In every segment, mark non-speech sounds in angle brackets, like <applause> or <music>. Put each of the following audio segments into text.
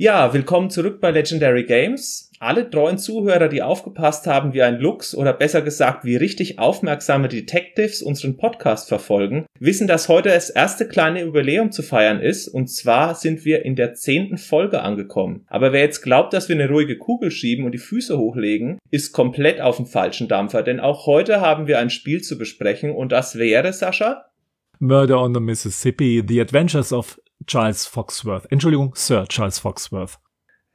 Ja, willkommen zurück bei Legendary Games. Alle treuen Zuhörer, die aufgepasst haben, wie ein Lux oder besser gesagt, wie richtig aufmerksame Detectives unseren Podcast verfolgen, wissen, dass heute das erste kleine Jubiläum zu feiern ist und zwar sind wir in der zehnten Folge angekommen. Aber wer jetzt glaubt, dass wir eine ruhige Kugel schieben und die Füße hochlegen, ist komplett auf dem falschen Dampfer, denn auch heute haben wir ein Spiel zu besprechen und das wäre, Sascha? Murder on the Mississippi, The Adventures of Charles Foxworth. Entschuldigung, Sir Charles Foxworth.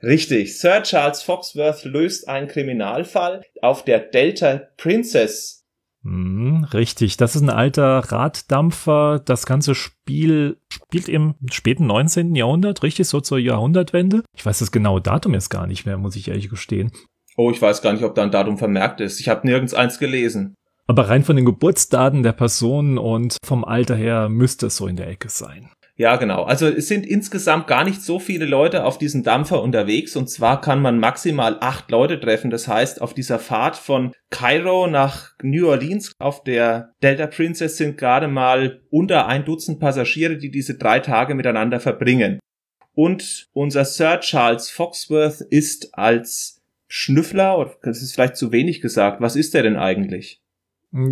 Richtig, Sir Charles Foxworth löst einen Kriminalfall auf der Delta Princess. Hm, richtig, das ist ein alter Raddampfer. Das ganze Spiel spielt im späten 19. Jahrhundert, richtig, so zur Jahrhundertwende. Ich weiß das genaue Datum jetzt gar nicht mehr, muss ich ehrlich gestehen. Oh, ich weiß gar nicht, ob da ein Datum vermerkt ist. Ich habe nirgends eins gelesen. Aber rein von den Geburtsdaten der Personen und vom Alter her müsste es so in der Ecke sein. Ja, genau. Also es sind insgesamt gar nicht so viele Leute auf diesem Dampfer unterwegs und zwar kann man maximal acht Leute treffen. Das heißt, auf dieser Fahrt von Cairo nach New Orleans auf der Delta Princess sind gerade mal unter ein Dutzend Passagiere, die diese drei Tage miteinander verbringen. Und unser Sir Charles Foxworth ist als Schnüffler, das ist vielleicht zu wenig gesagt, was ist er denn eigentlich?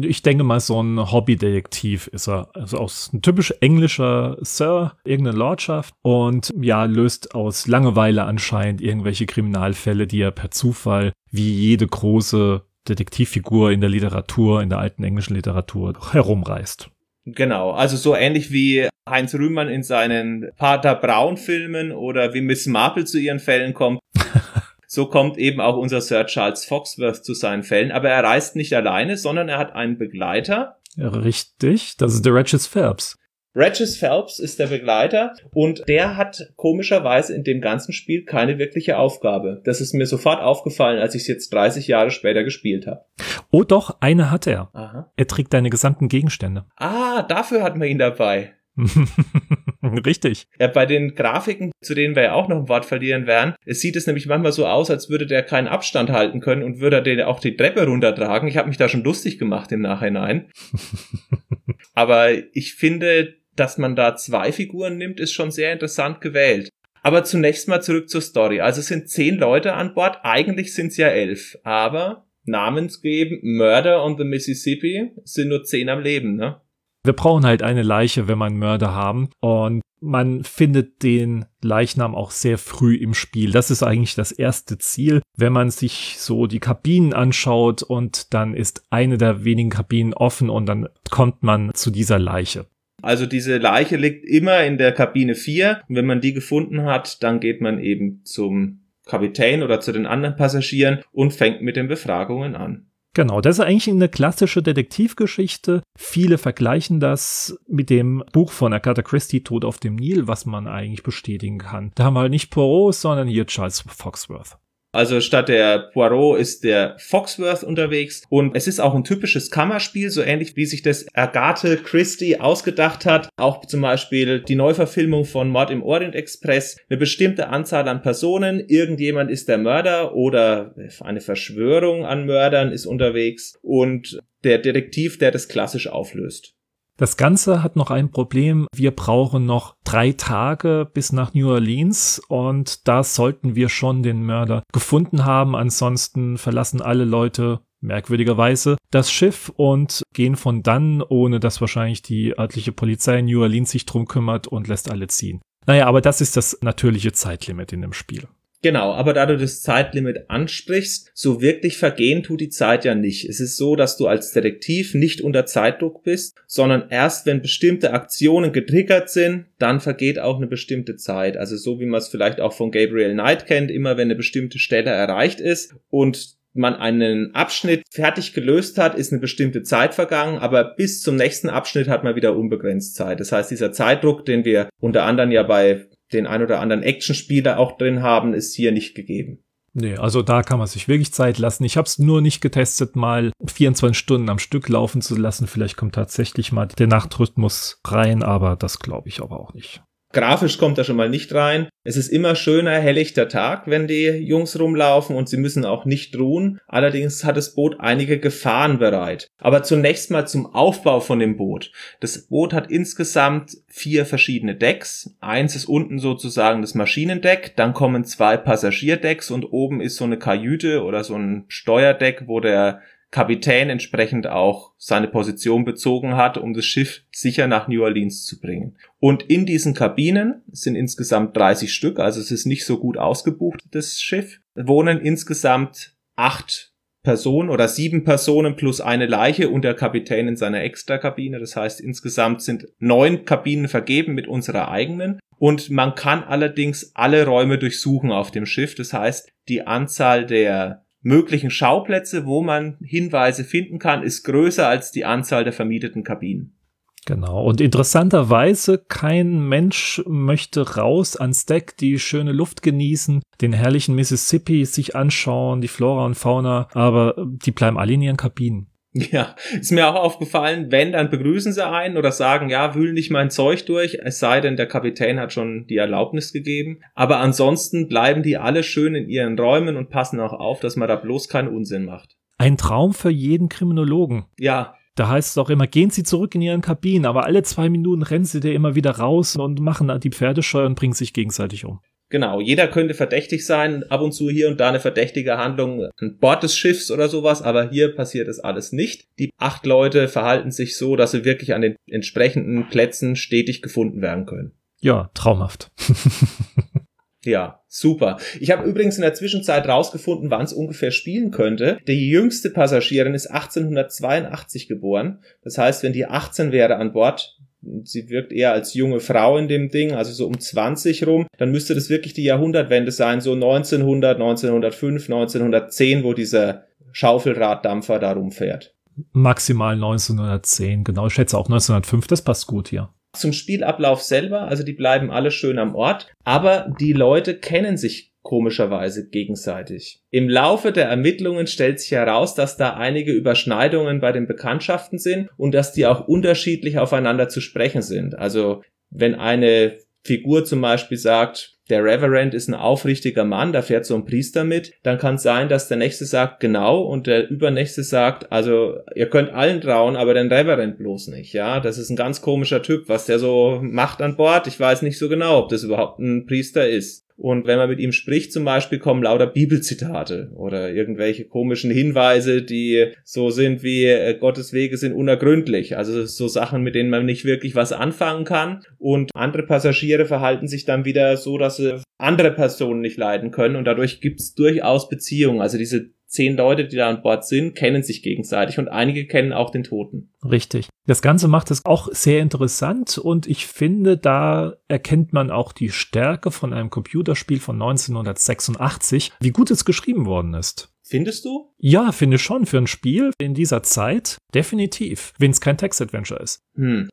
Ich denke mal, so ein Hobbydetektiv ist er. Also aus ein typisch englischer Sir, irgendeine Lordschaft und ja, löst aus Langeweile anscheinend irgendwelche Kriminalfälle, die er per Zufall wie jede große Detektivfigur in der Literatur, in der alten englischen Literatur herumreist. Genau, also so ähnlich wie Heinz Rühmann in seinen Pater Braun Filmen oder wie Miss Marple zu ihren Fällen kommt. <laughs> So kommt eben auch unser Sir Charles Foxworth zu seinen Fällen. Aber er reist nicht alleine, sondern er hat einen Begleiter. Richtig, das ist der Regis Phelps. Regis Phelps ist der Begleiter und der hat komischerweise in dem ganzen Spiel keine wirkliche Aufgabe. Das ist mir sofort aufgefallen, als ich es jetzt 30 Jahre später gespielt habe. Oh doch, eine hat er. Aha. Er trägt deine gesamten Gegenstände. Ah, dafür hat man ihn dabei. <laughs> <laughs> Richtig. Ja, bei den Grafiken, zu denen wir ja auch noch ein Wort verlieren werden, es sieht es nämlich manchmal so aus, als würde der keinen Abstand halten können und würde den auch die Treppe runtertragen. Ich habe mich da schon lustig gemacht im Nachhinein. <laughs> Aber ich finde, dass man da zwei Figuren nimmt, ist schon sehr interessant gewählt. Aber zunächst mal zurück zur Story. Also es sind zehn Leute an Bord, eigentlich sind es ja elf, aber namensgeben Murder on the Mississippi sind nur zehn am Leben, ne? Wir brauchen halt eine Leiche, wenn wir einen Mörder haben. Und man findet den Leichnam auch sehr früh im Spiel. Das ist eigentlich das erste Ziel. Wenn man sich so die Kabinen anschaut und dann ist eine der wenigen Kabinen offen und dann kommt man zu dieser Leiche. Also diese Leiche liegt immer in der Kabine 4. Und wenn man die gefunden hat, dann geht man eben zum Kapitän oder zu den anderen Passagieren und fängt mit den Befragungen an. Genau, das ist eigentlich eine klassische Detektivgeschichte. Viele vergleichen das mit dem Buch von Agatha Christie, Tod auf dem Nil, was man eigentlich bestätigen kann. Da haben wir halt nicht Poirot, sondern hier Charles Foxworth. Also statt der Poirot ist der Foxworth unterwegs und es ist auch ein typisches Kammerspiel, so ähnlich wie sich das Agathe Christie ausgedacht hat. Auch zum Beispiel die Neuverfilmung von Mord im Orient Express. Eine bestimmte Anzahl an Personen, irgendjemand ist der Mörder oder eine Verschwörung an Mördern ist unterwegs und der Detektiv, der das klassisch auflöst. Das Ganze hat noch ein Problem. Wir brauchen noch drei Tage bis nach New Orleans und da sollten wir schon den Mörder gefunden haben. Ansonsten verlassen alle Leute merkwürdigerweise das Schiff und gehen von dann, ohne dass wahrscheinlich die örtliche Polizei in New Orleans sich drum kümmert und lässt alle ziehen. Naja, aber das ist das natürliche Zeitlimit in dem Spiel. Genau, aber da du das Zeitlimit ansprichst, so wirklich vergehen tut die Zeit ja nicht. Es ist so, dass du als Detektiv nicht unter Zeitdruck bist, sondern erst wenn bestimmte Aktionen getriggert sind, dann vergeht auch eine bestimmte Zeit. Also so wie man es vielleicht auch von Gabriel Knight kennt, immer wenn eine bestimmte Stelle erreicht ist und man einen Abschnitt fertig gelöst hat, ist eine bestimmte Zeit vergangen, aber bis zum nächsten Abschnitt hat man wieder unbegrenzt Zeit. Das heißt, dieser Zeitdruck, den wir unter anderem ja bei den ein oder anderen Actionspieler auch drin haben, ist hier nicht gegeben. Nee, also da kann man sich wirklich Zeit lassen. Ich habe es nur nicht getestet, mal 24 Stunden am Stück laufen zu lassen. Vielleicht kommt tatsächlich mal der Nachtrhythmus rein, aber das glaube ich aber auch nicht. Grafisch kommt er schon mal nicht rein. Es ist immer schöner, helllichter Tag, wenn die Jungs rumlaufen und sie müssen auch nicht ruhen. Allerdings hat das Boot einige Gefahren bereit. Aber zunächst mal zum Aufbau von dem Boot. Das Boot hat insgesamt vier verschiedene Decks. Eins ist unten sozusagen das Maschinendeck, dann kommen zwei Passagierdecks und oben ist so eine Kajüte oder so ein Steuerdeck, wo der Kapitän entsprechend auch seine Position bezogen hat, um das Schiff sicher nach New Orleans zu bringen. Und in diesen Kabinen sind insgesamt 30 Stück, also es ist nicht so gut ausgebucht, das Schiff, wohnen insgesamt acht Personen oder sieben Personen plus eine Leiche und der Kapitän in seiner Extrakabine. Das heißt, insgesamt sind neun Kabinen vergeben mit unserer eigenen. Und man kann allerdings alle Räume durchsuchen auf dem Schiff. Das heißt, die Anzahl der möglichen Schauplätze, wo man Hinweise finden kann, ist größer als die Anzahl der vermieteten Kabinen. Genau. Und interessanterweise, kein Mensch möchte raus ans Deck, die schöne Luft genießen, den herrlichen Mississippi sich anschauen, die Flora und Fauna, aber die bleiben alle in ihren Kabinen. <laughs> Ja, ist mir auch aufgefallen, wenn, dann begrüßen sie einen oder sagen, ja, wühl nicht mein Zeug durch, es sei denn, der Kapitän hat schon die Erlaubnis gegeben. Aber ansonsten bleiben die alle schön in ihren Räumen und passen auch auf, dass man da bloß keinen Unsinn macht. Ein Traum für jeden Kriminologen. Ja. Da heißt es auch immer, gehen Sie zurück in Ihren Kabinen, aber alle zwei Minuten rennen Sie dir immer wieder raus und machen die Pferdescheu und bringen sich gegenseitig um. Genau, jeder könnte verdächtig sein, ab und zu hier und da eine verdächtige Handlung an Bord des Schiffs oder sowas, aber hier passiert es alles nicht. Die acht Leute verhalten sich so, dass sie wirklich an den entsprechenden Plätzen stetig gefunden werden können. Ja, traumhaft. <laughs> Ja, super. Ich habe übrigens in der Zwischenzeit rausgefunden, wann es ungefähr spielen könnte. Die jüngste Passagierin ist 1882 geboren. Das heißt, wenn die 18 wäre an Bord, sie wirkt eher als junge Frau in dem Ding, also so um 20 rum, dann müsste das wirklich die Jahrhundertwende sein, so 1900, 1905, 1910, wo dieser Schaufelraddampfer da rumfährt. Maximal 1910, genau. Ich schätze auch 1905, das passt gut hier. Zum Spielablauf selber, also die bleiben alle schön am Ort, aber die Leute kennen sich komischerweise gegenseitig. Im Laufe der Ermittlungen stellt sich heraus, dass da einige Überschneidungen bei den Bekanntschaften sind und dass die auch unterschiedlich aufeinander zu sprechen sind. Also wenn eine Figur zum Beispiel sagt, der Reverend ist ein aufrichtiger Mann, da fährt so ein Priester mit, dann kann es sein, dass der nächste sagt genau und der übernächste sagt, also ihr könnt allen trauen, aber den Reverend bloß nicht, ja, das ist ein ganz komischer Typ, was der so macht an Bord, ich weiß nicht so genau, ob das überhaupt ein Priester ist. Und wenn man mit ihm spricht, zum Beispiel, kommen lauter Bibelzitate oder irgendwelche komischen Hinweise, die so sind wie äh, Gottes Wege sind unergründlich. Also so Sachen, mit denen man nicht wirklich was anfangen kann. Und andere Passagiere verhalten sich dann wieder so, dass sie andere Personen nicht leiden können. Und dadurch gibt es durchaus Beziehungen. Also diese zehn Leute, die da an Bord sind, kennen sich gegenseitig und einige kennen auch den Toten. Richtig. Das Ganze macht es auch sehr interessant und ich finde, da erkennt man auch die Stärke von einem Computerspiel von 1986, wie gut es geschrieben worden ist. Findest du? Ja, finde schon. Für ein Spiel in dieser Zeit definitiv, wenn es kein Text-Adventure ist. Hm.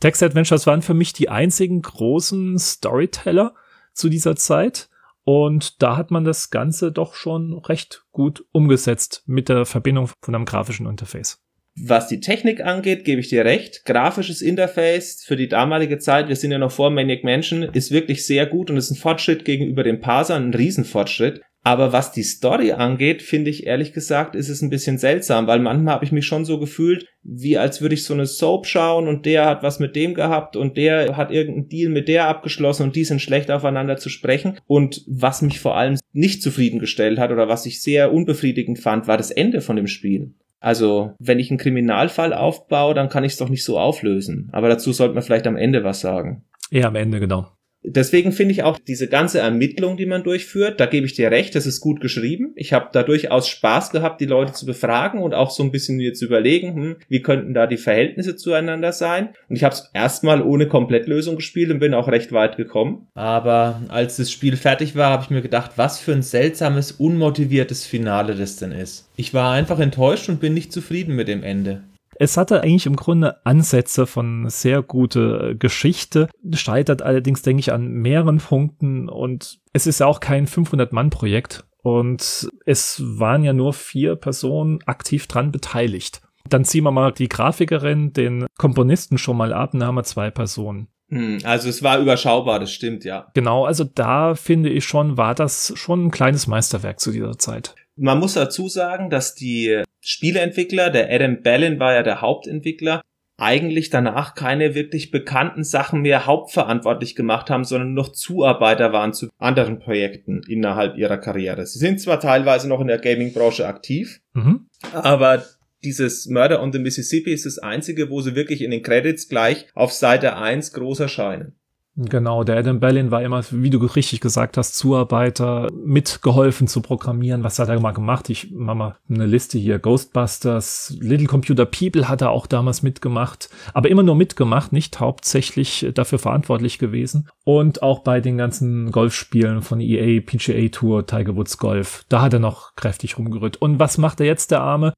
Text-Adventures waren für mich die einzigen großen Storyteller zu dieser Zeit. Und da hat man das Ganze doch schon recht gut umgesetzt mit der Verbindung von einem grafischen Interface. Was die Technik angeht, gebe ich dir recht. Grafisches Interface für die damalige Zeit, wir sind ja noch vor Maniac Mansion, ist wirklich sehr gut und ist ein Fortschritt gegenüber dem Parser, ein Riesenfortschritt. Aber was die Story angeht, finde ich ehrlich gesagt, ist es ein bisschen seltsam, weil manchmal habe ich mich schon so gefühlt, wie als würde ich so eine Soap schauen und der hat was mit dem gehabt und der hat irgendeinen Deal mit der abgeschlossen und die sind schlecht aufeinander zu sprechen. Und was mich vor allem nicht zufriedengestellt hat oder was ich sehr unbefriedigend fand, war das Ende von dem Spiel. Also, wenn ich einen Kriminalfall aufbaue, dann kann ich es doch nicht so auflösen. Aber dazu sollte man vielleicht am Ende was sagen. Ja, am Ende, genau. Deswegen finde ich auch diese ganze Ermittlung, die man durchführt, da gebe ich dir recht, das ist gut geschrieben. Ich habe da durchaus Spaß gehabt, die Leute zu befragen und auch so ein bisschen mir zu überlegen, hm, wie könnten da die Verhältnisse zueinander sein. Und ich habe es erstmal ohne Komplettlösung gespielt und bin auch recht weit gekommen. Aber als das Spiel fertig war, habe ich mir gedacht, was für ein seltsames, unmotiviertes Finale das denn ist. Ich war einfach enttäuscht und bin nicht zufrieden mit dem Ende. Es hatte eigentlich im Grunde Ansätze von sehr gute Geschichte, scheitert allerdings, denke ich, an mehreren Punkten und es ist ja auch kein 500-Mann-Projekt und es waren ja nur vier Personen aktiv dran beteiligt. Dann ziehen wir mal die Grafikerin, den Komponisten schon mal ab, dann haben wir zwei Personen. Hm, also es war überschaubar, das stimmt, ja. Genau, also da finde ich schon, war das schon ein kleines Meisterwerk zu dieser Zeit. Man muss dazu sagen, dass die Spieleentwickler, der Adam Ballin war ja der Hauptentwickler, eigentlich danach keine wirklich bekannten Sachen mehr hauptverantwortlich gemacht haben, sondern noch Zuarbeiter waren zu anderen Projekten innerhalb ihrer Karriere. Sie sind zwar teilweise noch in der Gaming-Branche aktiv, mhm. aber dieses Murder on the Mississippi ist das einzige, wo sie wirklich in den Credits gleich auf Seite 1 groß erscheinen. Genau, der Adam Bellin war immer, wie du richtig gesagt hast, Zuarbeiter, mitgeholfen zu programmieren. Was hat er mal gemacht? Ich mach mal eine Liste hier. Ghostbusters, Little Computer People hat er auch damals mitgemacht, aber immer nur mitgemacht, nicht hauptsächlich dafür verantwortlich gewesen. Und auch bei den ganzen Golfspielen von EA, PGA Tour, Tiger Woods Golf, da hat er noch kräftig rumgerührt. Und was macht er jetzt, der Arme?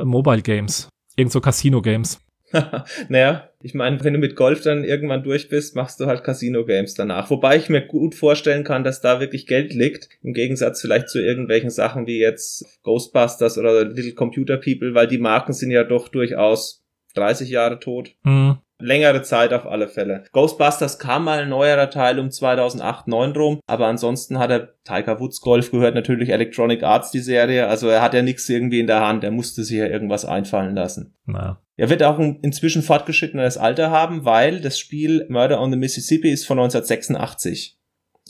Mobile Games. Irgend so Casino Games. <laughs> naja, ich meine, wenn du mit Golf dann irgendwann durch bist, machst du halt Casino-Games danach. Wobei ich mir gut vorstellen kann, dass da wirklich Geld liegt, im Gegensatz vielleicht zu irgendwelchen Sachen wie jetzt Ghostbusters oder Little Computer People, weil die Marken sind ja doch durchaus 30 Jahre tot. Mhm. Längere Zeit auf alle Fälle. Ghostbusters kam mal ein neuerer Teil um 2008, 9 rum, aber ansonsten hat er Tiger Woods Golf gehört natürlich Electronic Arts die Serie, also er hat ja nichts irgendwie in der Hand, er musste sich ja irgendwas einfallen lassen. Na. Er wird auch inzwischen fortgeschrittenes Alter haben, weil das Spiel Murder on the Mississippi ist von 1986.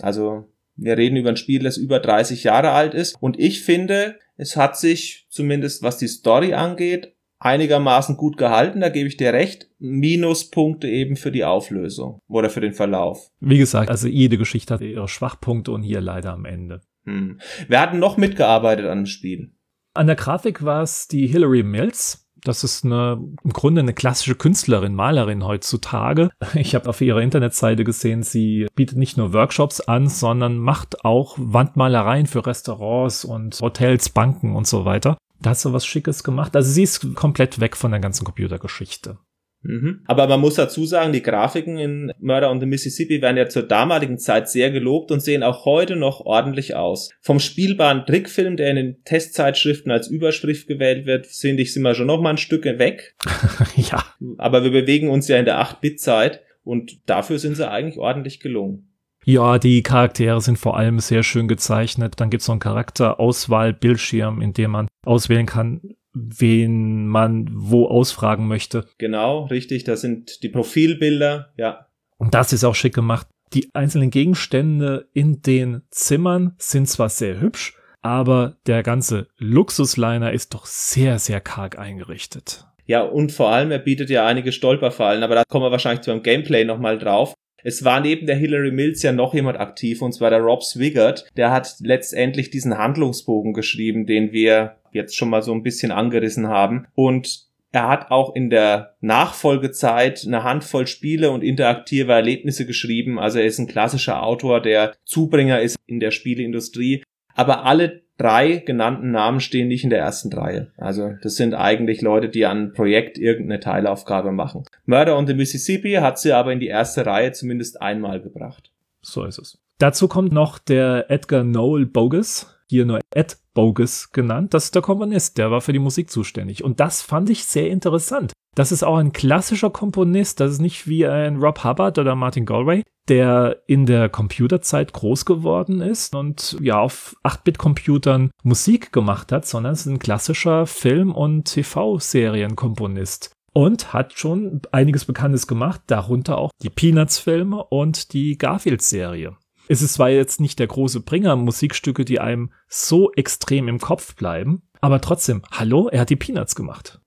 Also wir reden über ein Spiel, das über 30 Jahre alt ist und ich finde, es hat sich zumindest was die Story angeht einigermaßen gut gehalten, da gebe ich dir recht. Minuspunkte eben für die Auflösung oder für den Verlauf. Wie gesagt, also jede Geschichte hat ihre Schwachpunkte und hier leider am Ende. Hm. Wer hat noch mitgearbeitet an dem Spiel? An der Grafik war es die Hilary Mills. Das ist eine, im Grunde eine klassische Künstlerin, Malerin heutzutage. <laughs> Ich habe auf ihrer Internetseite gesehen, sie bietet nicht nur Workshops an, sondern macht auch Wandmalereien für Restaurants und Hotels, Banken und so weiter. Da hat sie was Schickes gemacht. Also sie ist komplett weg von der ganzen Computergeschichte. Mhm. Aber man muss dazu sagen, die Grafiken in Murder on the Mississippi werden ja zur damaligen Zeit sehr gelobt und sehen auch heute noch ordentlich aus. Vom spielbaren Trickfilm, der in den Testzeitschriften als Überschrift gewählt wird, finde ich, sind wir schon noch mal ein Stück weg. <laughs> ja. Aber wir bewegen uns ja in der 8-Bit-Zeit und dafür sind sie eigentlich ordentlich gelungen. Ja, die Charaktere sind vor allem sehr schön gezeichnet. Dann gibt es so einen Charakterauswahl-Bildschirm, in dem man auswählen kann, wen man wo ausfragen möchte. Genau, richtig. Das sind die Profilbilder, ja. Und das ist auch schick gemacht. Die einzelnen Gegenstände in den Zimmern sind zwar sehr hübsch, aber der ganze Luxusliner ist doch sehr, sehr karg eingerichtet. Ja, und vor allem, er bietet ja einige Stolperfallen, aber da kommen wir wahrscheinlich beim Gameplay nochmal drauf. Es war neben der Hillary Mills ja noch jemand aktiv, und zwar der Rob Swigert. Der hat letztendlich diesen Handlungsbogen geschrieben, den wir jetzt schon mal so ein bisschen angerissen haben. Und er hat auch in der Nachfolgezeit eine Handvoll Spiele und interaktive Erlebnisse geschrieben. Also er ist ein klassischer Autor, der Zubringer ist in der Spieleindustrie. Aber alle drei genannten Namen stehen nicht in der ersten Reihe. Also das sind eigentlich Leute, die an einem Projekt irgendeine Teilaufgabe machen. Murder on the Mississippi hat sie aber in die erste Reihe zumindest einmal gebracht. So ist es. Dazu kommt noch der Edgar Noel Bogus, hier nur Ed Bogus genannt. Das ist der Komponist, der war für die Musik zuständig. Und das fand ich sehr interessant. Das ist auch ein klassischer Komponist. Das ist nicht wie ein Rob Hubbard oder Martin Galway, der in der Computerzeit groß geworden ist und ja auf 8-Bit-Computern Musik gemacht hat, sondern es ist ein klassischer Film- und TV-Serienkomponist und hat schon einiges Bekanntes gemacht, darunter auch die Peanuts-Filme und die Garfield-Serie. Es ist zwar jetzt nicht der große Bringer Musikstücke, die einem so extrem im Kopf bleiben, aber trotzdem, hallo, er hat die Peanuts gemacht.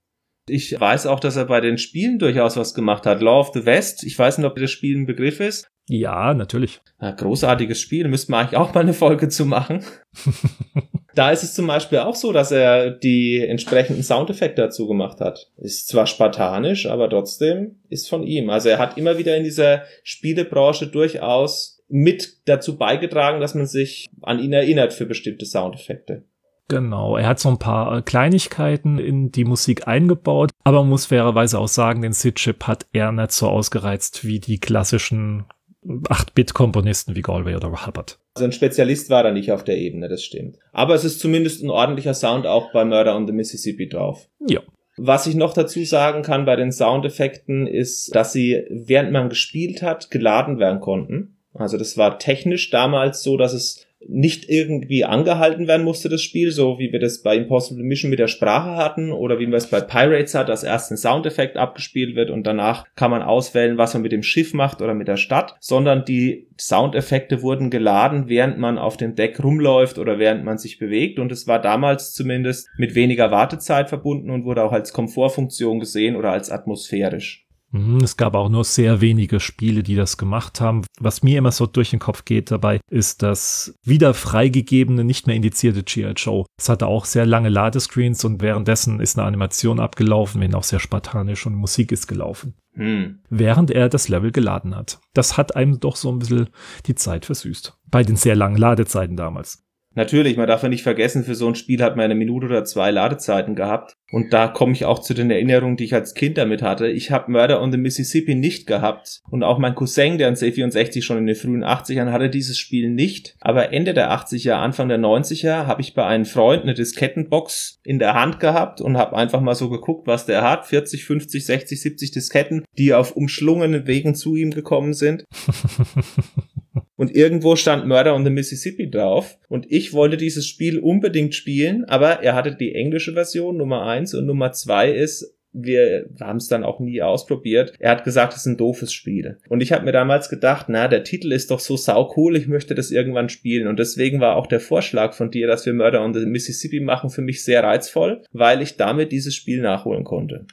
Ich weiß auch, dass er bei den Spielen durchaus was gemacht hat. Law of the West, ich weiß nicht, ob das Spiel ein Begriff ist. Ja, natürlich. Ja, großartiges Spiel, müssten wir eigentlich auch mal eine Folge zu machen. <laughs> da ist es zum Beispiel auch so, dass er die entsprechenden Soundeffekte dazu gemacht hat. Ist zwar spartanisch, aber trotzdem ist von ihm. Also er hat immer wieder in dieser Spielebranche durchaus mit dazu beigetragen, dass man sich an ihn erinnert für bestimmte Soundeffekte. Genau, er hat so ein paar äh, Kleinigkeiten in die Musik eingebaut, aber man muss fairerweise auch sagen, den Sid-Chip hat er nicht so ausgereizt wie die klassischen 8-Bit-Komponisten wie Galway oder Hubbard. Also ein Spezialist war er nicht auf der Ebene, das stimmt. Aber es ist zumindest ein ordentlicher Sound auch bei Murder on the Mississippi drauf. Ja. Was ich noch dazu sagen kann bei den Soundeffekten ist, dass sie, während man gespielt hat, geladen werden konnten. Also das war technisch damals so, dass es nicht irgendwie angehalten werden musste, das Spiel, so wie wir das bei Impossible Mission mit der Sprache hatten oder wie man es bei Pirates hat, dass erst ein Soundeffekt abgespielt wird und danach kann man auswählen, was man mit dem Schiff macht oder mit der Stadt, sondern die Soundeffekte wurden geladen, während man auf dem Deck rumläuft oder während man sich bewegt und es war damals zumindest mit weniger Wartezeit verbunden und wurde auch als Komfortfunktion gesehen oder als atmosphärisch. Mhm, es gab auch nur sehr wenige Spiele, die das gemacht haben. Was mir immer so durch den Kopf geht dabei, ist das wieder freigegebene, nicht mehr indizierte G.I. Joe. Es hatte auch sehr lange Ladescreens und währenddessen ist eine Animation abgelaufen, wenn auch sehr spartanisch und Musik ist gelaufen. Hm. Während er das Level geladen hat. Das hat einem doch so ein bisschen die Zeit versüßt. Bei den sehr langen Ladezeiten damals. Natürlich, man darf ja nicht vergessen, für so ein Spiel hat man eine Minute oder zwei Ladezeiten gehabt. Und da komme ich auch zu den Erinnerungen, die ich als Kind damit hatte. Ich habe Murder on the Mississippi nicht gehabt. Und auch mein Cousin, der ein C64 schon in den frühen 80ern hatte, dieses Spiel nicht. Aber Ende der 80er, Anfang der 90er habe ich bei einem Freund eine Diskettenbox in der Hand gehabt und habe einfach mal so geguckt, was der hat. 40, 50, 60, 70 Disketten, die auf umschlungenen Wegen zu ihm gekommen sind. <laughs> und irgendwo stand Murder on the Mississippi drauf und ich wollte dieses Spiel unbedingt spielen, aber er hatte die englische Version Nummer eins und Nummer zwei ist wir haben es dann auch nie ausprobiert. Er hat gesagt, es ist ein doofes Spiel. Und ich habe mir damals gedacht, na, der Titel ist doch so sau cool, ich möchte das irgendwann spielen. Und deswegen war auch der Vorschlag von dir, dass wir Murder on the Mississippi machen, für mich sehr reizvoll, weil ich damit dieses Spiel nachholen konnte.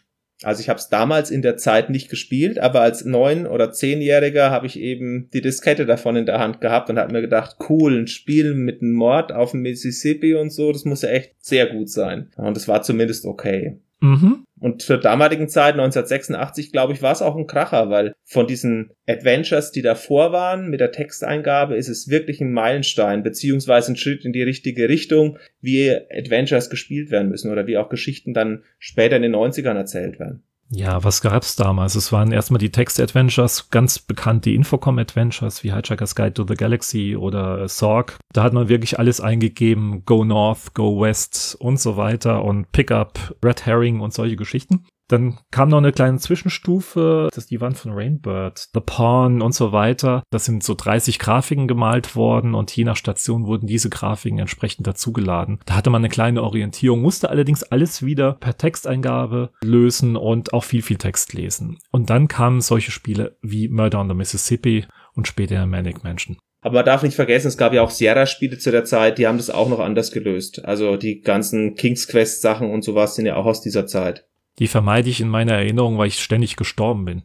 Also ich habe es damals in der Zeit nicht gespielt, aber als neun- oder zehnjähriger habe ich eben die Diskette davon in der Hand gehabt und habe mir gedacht, cool, ein Spiel mit einem Mord auf dem Mississippi und so, das muss ja echt sehr gut sein. Und es war zumindest okay. Mhm. Und zur damaligen Zeit, 1986, glaube ich, war es auch ein Kracher, weil von diesen Adventures, die davor waren, mit der Texteingabe, ist es wirklich ein Meilenstein, beziehungsweise ein Schritt in die richtige Richtung, wie Adventures gespielt werden müssen oder wie auch Geschichten dann später in den 90ern erzählt werden. Ja, was gab's damals? Es waren erstmal die Text-Adventures, ganz bekannt die Infocom-Adventures wie Hitchhiker's Guide to the Galaxy oder Sorg. Da hat man wirklich alles eingegeben, Go North, Go West und so weiter und Pickup, Red Herring und solche Geschichten. Dann kam noch eine kleine Zwischenstufe, das ist die Wand von Rainbird, The Pawn und so weiter. Das sind so 30 Grafiken gemalt worden und je nach Station wurden diese Grafiken entsprechend dazugeladen. Da hatte man eine kleine Orientierung, musste allerdings alles wieder per Texteingabe lösen und auch viel, viel Text lesen. Und dann kamen solche Spiele wie Murder on the Mississippi und später Manic Mansion. Aber man darf nicht vergessen, es gab ja auch Sierra-Spiele zu der Zeit, die haben das auch noch anders gelöst. Also die ganzen King's Quest-Sachen und sowas sind ja auch aus dieser Zeit. Die vermeide ich in meiner Erinnerung, weil ich ständig gestorben bin.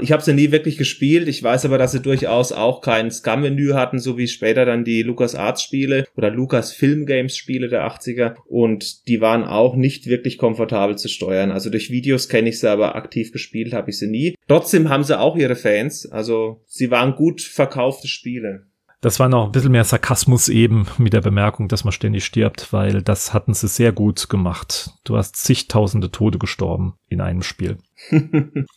Ich habe sie nie wirklich gespielt. Ich weiß aber, dass sie durchaus auch kein Scum-Menü hatten, so wie später dann die Lucas Arts Spiele oder Lucas Film Games Spiele der 80er. Und die waren auch nicht wirklich komfortabel zu steuern. Also durch Videos kenne ich sie, aber aktiv gespielt habe ich sie nie. Trotzdem haben sie auch ihre Fans. Also sie waren gut verkaufte Spiele. Das war noch ein bisschen mehr Sarkasmus eben mit der Bemerkung, dass man ständig stirbt, weil das hatten sie sehr gut gemacht. Du hast zigtausende Tode gestorben in einem Spiel. <laughs>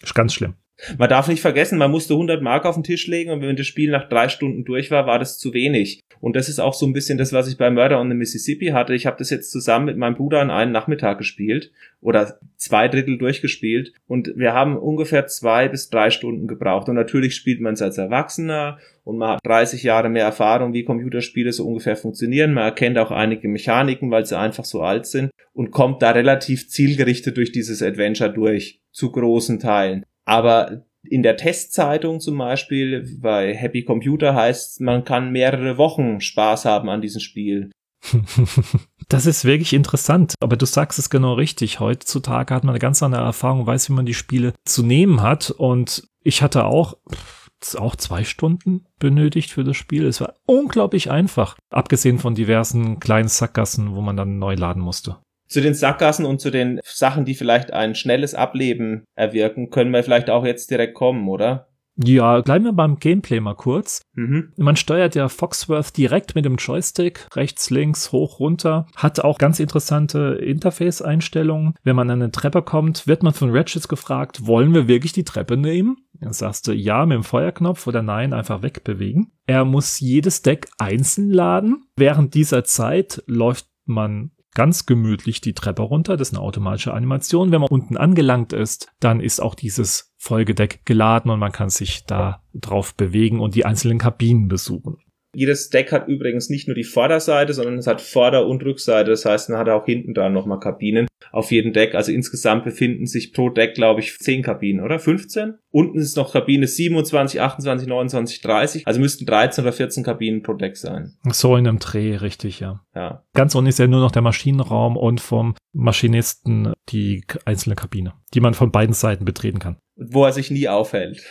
Ist ganz schlimm. Man darf nicht vergessen, man musste 100 Mark auf den Tisch legen und wenn das Spiel nach drei Stunden durch war, war das zu wenig. Und das ist auch so ein bisschen das, was ich bei Murder on the Mississippi hatte. Ich habe das jetzt zusammen mit meinem Bruder an einem Nachmittag gespielt oder zwei Drittel durchgespielt und wir haben ungefähr zwei bis drei Stunden gebraucht. Und natürlich spielt man es als Erwachsener und man hat 30 Jahre mehr Erfahrung, wie Computerspiele so ungefähr funktionieren. Man erkennt auch einige Mechaniken, weil sie einfach so alt sind und kommt da relativ zielgerichtet durch dieses Adventure durch, zu großen Teilen. Aber in der Testzeitung zum Beispiel bei Happy Computer heißt man kann mehrere Wochen Spaß haben an diesem Spiel. <laughs> Das ist wirklich interessant, aber du sagst es genau richtig. Heutzutage hat man eine ganz andere Erfahrung, weiß, wie man die Spiele zu nehmen hat. Und ich hatte auch, auch zwei Stunden benötigt für das Spiel. Es war unglaublich einfach, abgesehen von diversen kleinen Sackgassen, wo man dann neu laden musste. Zu den Sackgassen und zu den Sachen, die vielleicht ein schnelles Ableben erwirken, können wir vielleicht auch jetzt direkt kommen, oder? Ja, bleiben wir beim Gameplay mal kurz. Mhm. Man steuert ja Foxworth direkt mit dem Joystick, rechts, links, hoch, runter. Hat auch ganz interessante Interface-Einstellungen. Wenn man an eine Treppe kommt, wird man von Ratchets gefragt, wollen wir wirklich die Treppe nehmen? Dann sagst du ja mit dem Feuerknopf oder nein, einfach wegbewegen. Er muss jedes Deck einzeln laden. Während dieser Zeit läuft man ganz gemütlich die Treppe runter. Das ist eine automatische Animation. Wenn man unten angelangt ist, dann ist auch dieses Folgedeck geladen und man kann sich da drauf bewegen und die einzelnen Kabinen besuchen. Jedes Deck hat übrigens nicht nur die Vorderseite, sondern es hat Vorder- und Rückseite. Das heißt, man hat auch hinten dran nochmal Kabinen auf jedem Deck. Also insgesamt befinden sich pro Deck, glaube ich, 10 Kabinen, oder? 15? Unten ist noch Kabine 27, 28, 29, 30. Also müssten 13 oder 14 Kabinen pro Deck sein. So in einem Dreh, richtig, ja. Ja. Ganz unten ist ja nur noch der Maschinenraum und vom Maschinisten die einzelne Kabine, die man von beiden Seiten betreten kann. Wo er sich nie aufhält.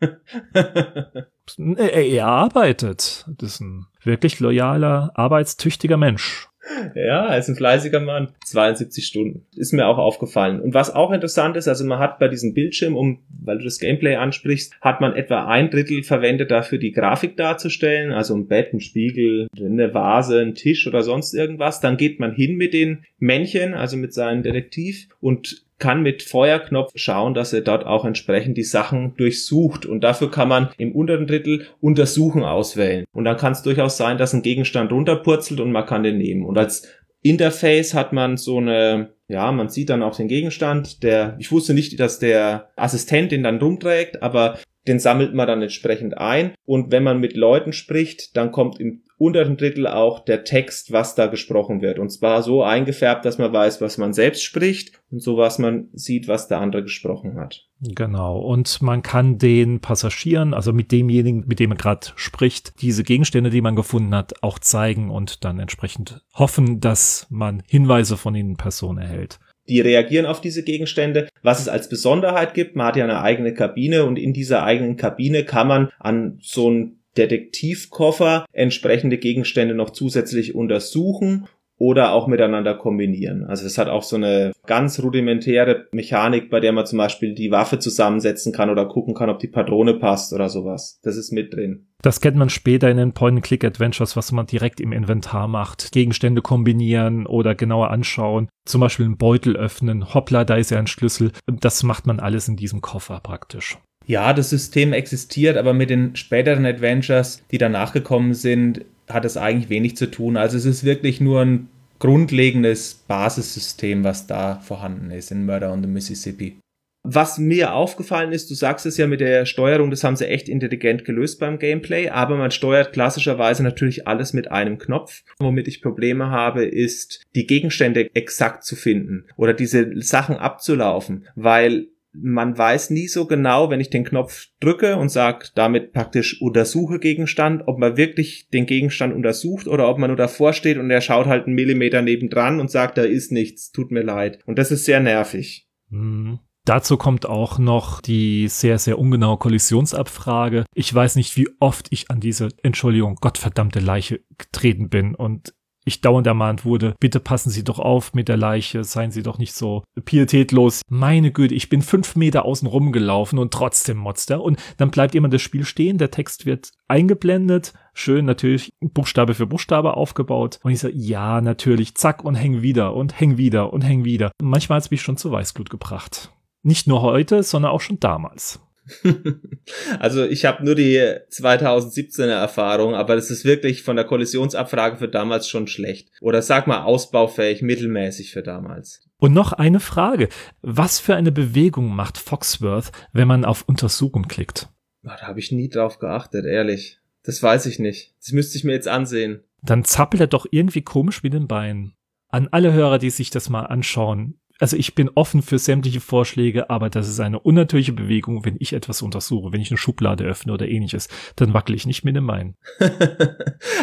<laughs> er arbeitet. Das ist ein wirklich loyaler, arbeitstüchtiger Mensch. Ja, er ist ein fleißiger Mann. 72 Stunden. Ist mir auch aufgefallen. Und was auch interessant ist, also man hat bei diesem Bildschirm, um, weil du das Gameplay ansprichst, hat man etwa ein Drittel verwendet dafür, die Grafik darzustellen. Also ein Bett, ein Spiegel, eine Vase, ein Tisch oder sonst irgendwas. Dann geht man hin mit den Männchen, also mit seinem Detektiv und kann mit Feuerknopf schauen, dass er dort auch entsprechend die Sachen durchsucht. Und dafür kann man im unteren Drittel Untersuchen auswählen. Und dann kann es durchaus sein, dass ein Gegenstand runterpurzelt und man kann den nehmen. Und als Interface hat man so eine, ja, man sieht dann auch den Gegenstand, der, ich wusste nicht, dass der Assistent den dann rumträgt, aber den sammelt man dann entsprechend ein. Und wenn man mit Leuten spricht, dann kommt im unteren Drittel auch der Text, was da gesprochen wird. Und zwar so eingefärbt, dass man weiß, was man selbst spricht und so was man sieht, was der andere gesprochen hat. Genau. Und man kann den Passagieren, also mit demjenigen, mit dem man gerade spricht, diese Gegenstände, die man gefunden hat, auch zeigen und dann entsprechend hoffen, dass man Hinweise von ihnen Person erhält die reagieren auf diese Gegenstände. Was es als Besonderheit gibt, man hat ja eine eigene Kabine und in dieser eigenen Kabine kann man an so ein Detektivkoffer entsprechende Gegenstände noch zusätzlich untersuchen oder auch miteinander kombinieren. Also es hat auch so eine ganz rudimentäre Mechanik, bei der man zum Beispiel die Waffe zusammensetzen kann oder gucken kann, ob die Patrone passt oder sowas. Das ist mit drin. Das kennt man später in den Point-and-Click-Adventures, was man direkt im Inventar macht. Gegenstände kombinieren oder genauer anschauen. Zum Beispiel einen Beutel öffnen. Hoppla, da ist ja ein Schlüssel. Das macht man alles in diesem Koffer praktisch ja, das System existiert, aber mit den späteren Adventures, die danach gekommen sind, hat es eigentlich wenig zu tun. Also es ist wirklich nur ein grundlegendes Basissystem, was da vorhanden ist in Murder on the Mississippi. Was mir aufgefallen ist, du sagst es ja mit der Steuerung, das haben sie echt intelligent gelöst beim Gameplay, aber man steuert klassischerweise natürlich alles mit einem Knopf. Womit ich Probleme habe, ist die Gegenstände exakt zu finden oder diese Sachen abzulaufen, weil man weiß nie so genau, wenn ich den Knopf drücke und sage damit praktisch untersuche Gegenstand, ob man wirklich den Gegenstand untersucht oder ob man nur davor steht und er schaut halt einen Millimeter nebendran und sagt, da ist nichts, tut mir leid. Und das ist sehr nervig. Mhm. Dazu kommt auch noch die sehr, sehr ungenaue Kollisionsabfrage. Ich weiß nicht, wie oft ich an diese, Entschuldigung, gottverdammte Leiche getreten bin und ich dauernd ermahnt wurde, bitte passen Sie doch auf mit der Leiche, seien Sie doch nicht so pietätlos. Meine Güte, ich bin fünf Meter außen rumgelaufen und trotzdem motzt er. Und dann bleibt immer das Spiel stehen, der Text wird eingeblendet, schön natürlich Buchstabe für Buchstabe aufgebaut. Und ich so, ja, natürlich, zack und häng wieder und häng wieder und häng wieder. Manchmal hat es mich schon zu Weißglut gebracht. Nicht nur heute, sondern auch schon damals. <laughs> also ich habe nur die 2017er Erfahrung, aber das ist wirklich von der Kollisionsabfrage für damals schon schlecht. Oder sag mal ausbaufähig, mittelmäßig für damals. Und noch eine Frage. Was für eine Bewegung macht Foxworth, wenn man auf Untersuchung klickt? Da habe ich nie drauf geachtet, ehrlich. Das weiß ich nicht. Das müsste ich mir jetzt ansehen. Dann zappelt er doch irgendwie komisch mit den Beinen. An alle Hörer, die sich das mal anschauen, also ich bin offen für sämtliche Vorschläge, aber das ist eine unnatürliche Bewegung, wenn ich etwas untersuche, wenn ich eine Schublade öffne oder ähnliches, dann wackel ich nicht mit dem Bein. <laughs>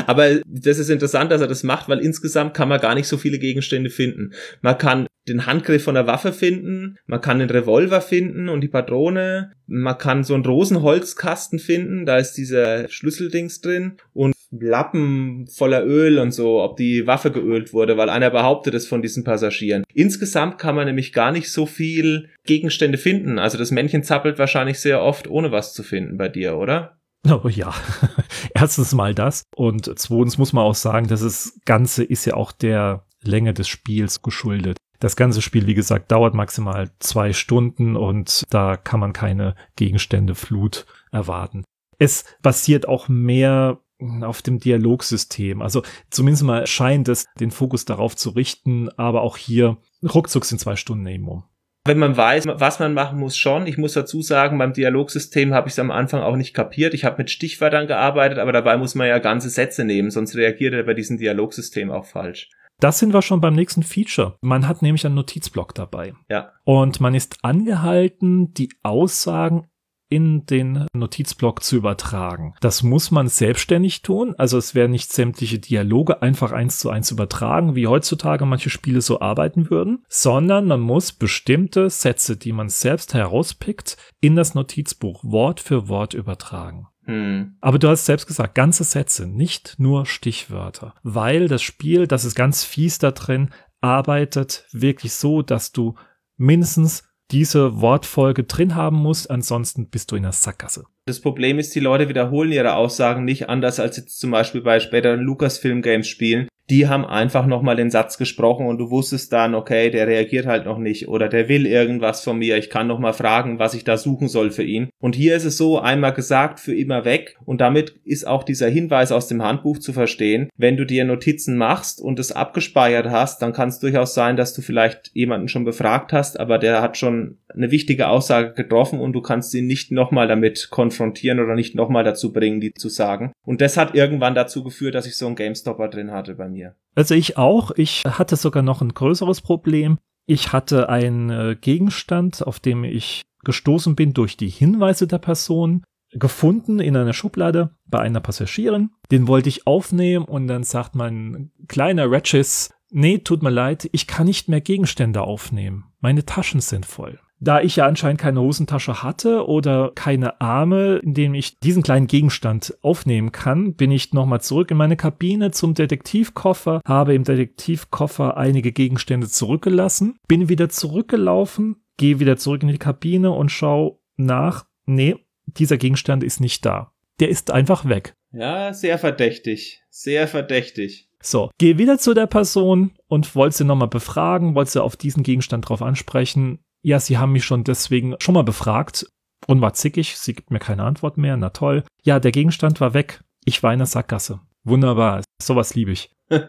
aber das ist interessant, dass er das macht, weil insgesamt kann man gar nicht so viele Gegenstände finden. Man kann den Handgriff von der Waffe finden, man kann den Revolver finden und die Patrone, man kann so einen Rosenholzkasten finden, da ist dieser Schlüsseldings drin und Lappen voller Öl und so, ob die Waffe geölt wurde, weil einer behauptet es von diesen Passagieren. Insgesamt kann man nämlich gar nicht so viel Gegenstände finden. Also das Männchen zappelt wahrscheinlich sehr oft, ohne was zu finden bei dir, oder? Oh ja, <laughs> erstens mal das und zweitens muss man auch sagen, dass das Ganze ist ja auch der Länge des Spiels geschuldet. Das ganze Spiel, wie gesagt, dauert maximal zwei Stunden und da kann man keine Gegenstände Flut erwarten. Es basiert auch mehr auf dem Dialogsystem. Also zumindest mal scheint es den Fokus darauf zu richten, aber auch hier ruckzuck sind zwei Stunden eben um. Wenn man weiß, was man machen muss, schon. Ich muss dazu sagen, beim Dialogsystem habe ich es am Anfang auch nicht kapiert. Ich habe mit Stichwörtern gearbeitet, aber dabei muss man ja ganze Sätze nehmen, sonst reagiert er bei diesem Dialogsystem auch falsch. Das sind wir schon beim nächsten Feature. Man hat nämlich einen Notizblock dabei. Ja. Und man ist angehalten, die Aussagen in den Notizblock zu übertragen. Das muss man selbstständig tun. Also es werden nicht sämtliche Dialoge einfach eins zu eins übertragen, wie heutzutage manche Spiele so arbeiten würden, sondern man muss bestimmte Sätze, die man selbst herauspickt, in das Notizbuch Wort für Wort übertragen. Hm. Aber du hast selbst gesagt, ganze Sätze, nicht nur Stichwörter, weil das Spiel, das ist ganz fies da drin, arbeitet wirklich so, dass du mindestens diese Wortfolge drin haben musst, ansonsten bist du in der Sackgasse. Das Problem ist, die Leute wiederholen ihre Aussagen nicht anders als jetzt zum Beispiel bei späteren Lucasfilm Games Spielen die haben einfach nochmal den Satz gesprochen und du wusstest dann, okay, der reagiert halt noch nicht oder der will irgendwas von mir, ich kann nochmal fragen, was ich da suchen soll für ihn. Und hier ist es so, einmal gesagt, für immer weg und damit ist auch dieser Hinweis aus dem Handbuch zu verstehen. Wenn du dir Notizen machst und es abgespeichert hast, dann kann es durchaus sein, dass du vielleicht jemanden schon befragt hast, aber der hat schon eine wichtige Aussage getroffen und du kannst ihn nicht nochmal damit konfrontieren oder nicht nochmal dazu bringen, die zu sagen. Und das hat irgendwann dazu geführt, dass ich so einen GameStopper drin hatte bei mir. Also ich auch. Ich hatte sogar noch ein größeres Problem. Ich hatte einen äh, Gegenstand, auf dem ich gestoßen bin durch die Hinweise der Person, gefunden in einer Schublade bei einer Passagierin. Den wollte ich aufnehmen und dann sagt mein kleiner Ratchis, nee, tut mir leid, ich kann nicht mehr Gegenstände aufnehmen. Meine Taschen sind voll. Da ich ja anscheinend keine Hosentasche hatte oder keine Arme, in denen ich diesen kleinen Gegenstand aufnehmen kann, bin ich nochmal zurück in meine Kabine zum Detektivkoffer, habe im Detektivkoffer einige Gegenstände zurückgelassen, bin wieder zurückgelaufen, gehe wieder zurück in die Kabine und schaue nach, nee, dieser Gegenstand ist nicht da. Der ist einfach weg. Ja, sehr verdächtig. Sehr verdächtig. So, gehe wieder zu der Person und wollte sie nochmal befragen, wollte sie auf diesen Gegenstand drauf ansprechen ja, Sie haben mich schon deswegen schon mal befragt und war zickig, sie gibt mir keine Antwort mehr, na toll. Ja, der Gegenstand war weg, ich war in der Sackgasse. Wunderbar, sowas liebe ich. <laughs>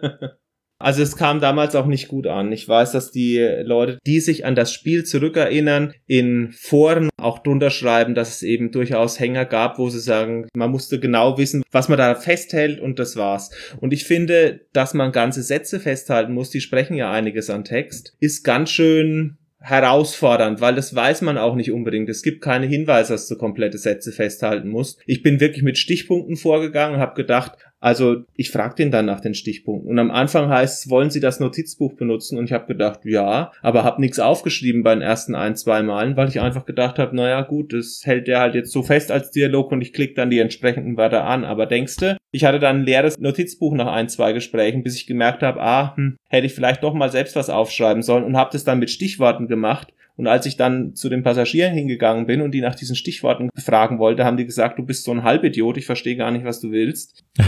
Also es kam damals auch nicht gut an. Ich weiß, dass die Leute, die sich an das Spiel zurückerinnern, in Foren auch drunter schreiben, dass es eben durchaus Hänger gab, wo sie sagen, man musste genau wissen, was man da festhält und das war's. Und ich finde, dass man ganze Sätze festhalten muss, die sprechen ja einiges an Text, ist ganz schön herausfordernd, weil das weiß man auch nicht unbedingt. Es gibt keine Hinweise, dass du komplette Sätze festhalten musst. Ich bin wirklich mit Stichpunkten vorgegangen und habe gedacht, also ich frage den dann nach den Stichpunkten. Und am Anfang heißt es, wollen Sie das Notizbuch benutzen? Und ich habe gedacht, ja, aber habe nichts aufgeschrieben bei den ersten ein, zwei Malen, weil ich einfach gedacht habe, naja gut, das hält der halt jetzt so fest als Dialog und ich klicke dann die entsprechenden Wörter an. Aber denkste, ich hatte dann ein leeres Notizbuch nach ein, zwei Gesprächen, bis ich gemerkt habe, ah, hm, hätte ich vielleicht doch mal selbst was aufschreiben sollen und habe das dann mit Stichworten gemacht und als ich dann zu den Passagieren hingegangen bin und die nach diesen Stichworten fragen wollte, haben die gesagt, du bist so ein Halbidiot, ich verstehe gar nicht, was du willst. <laughs>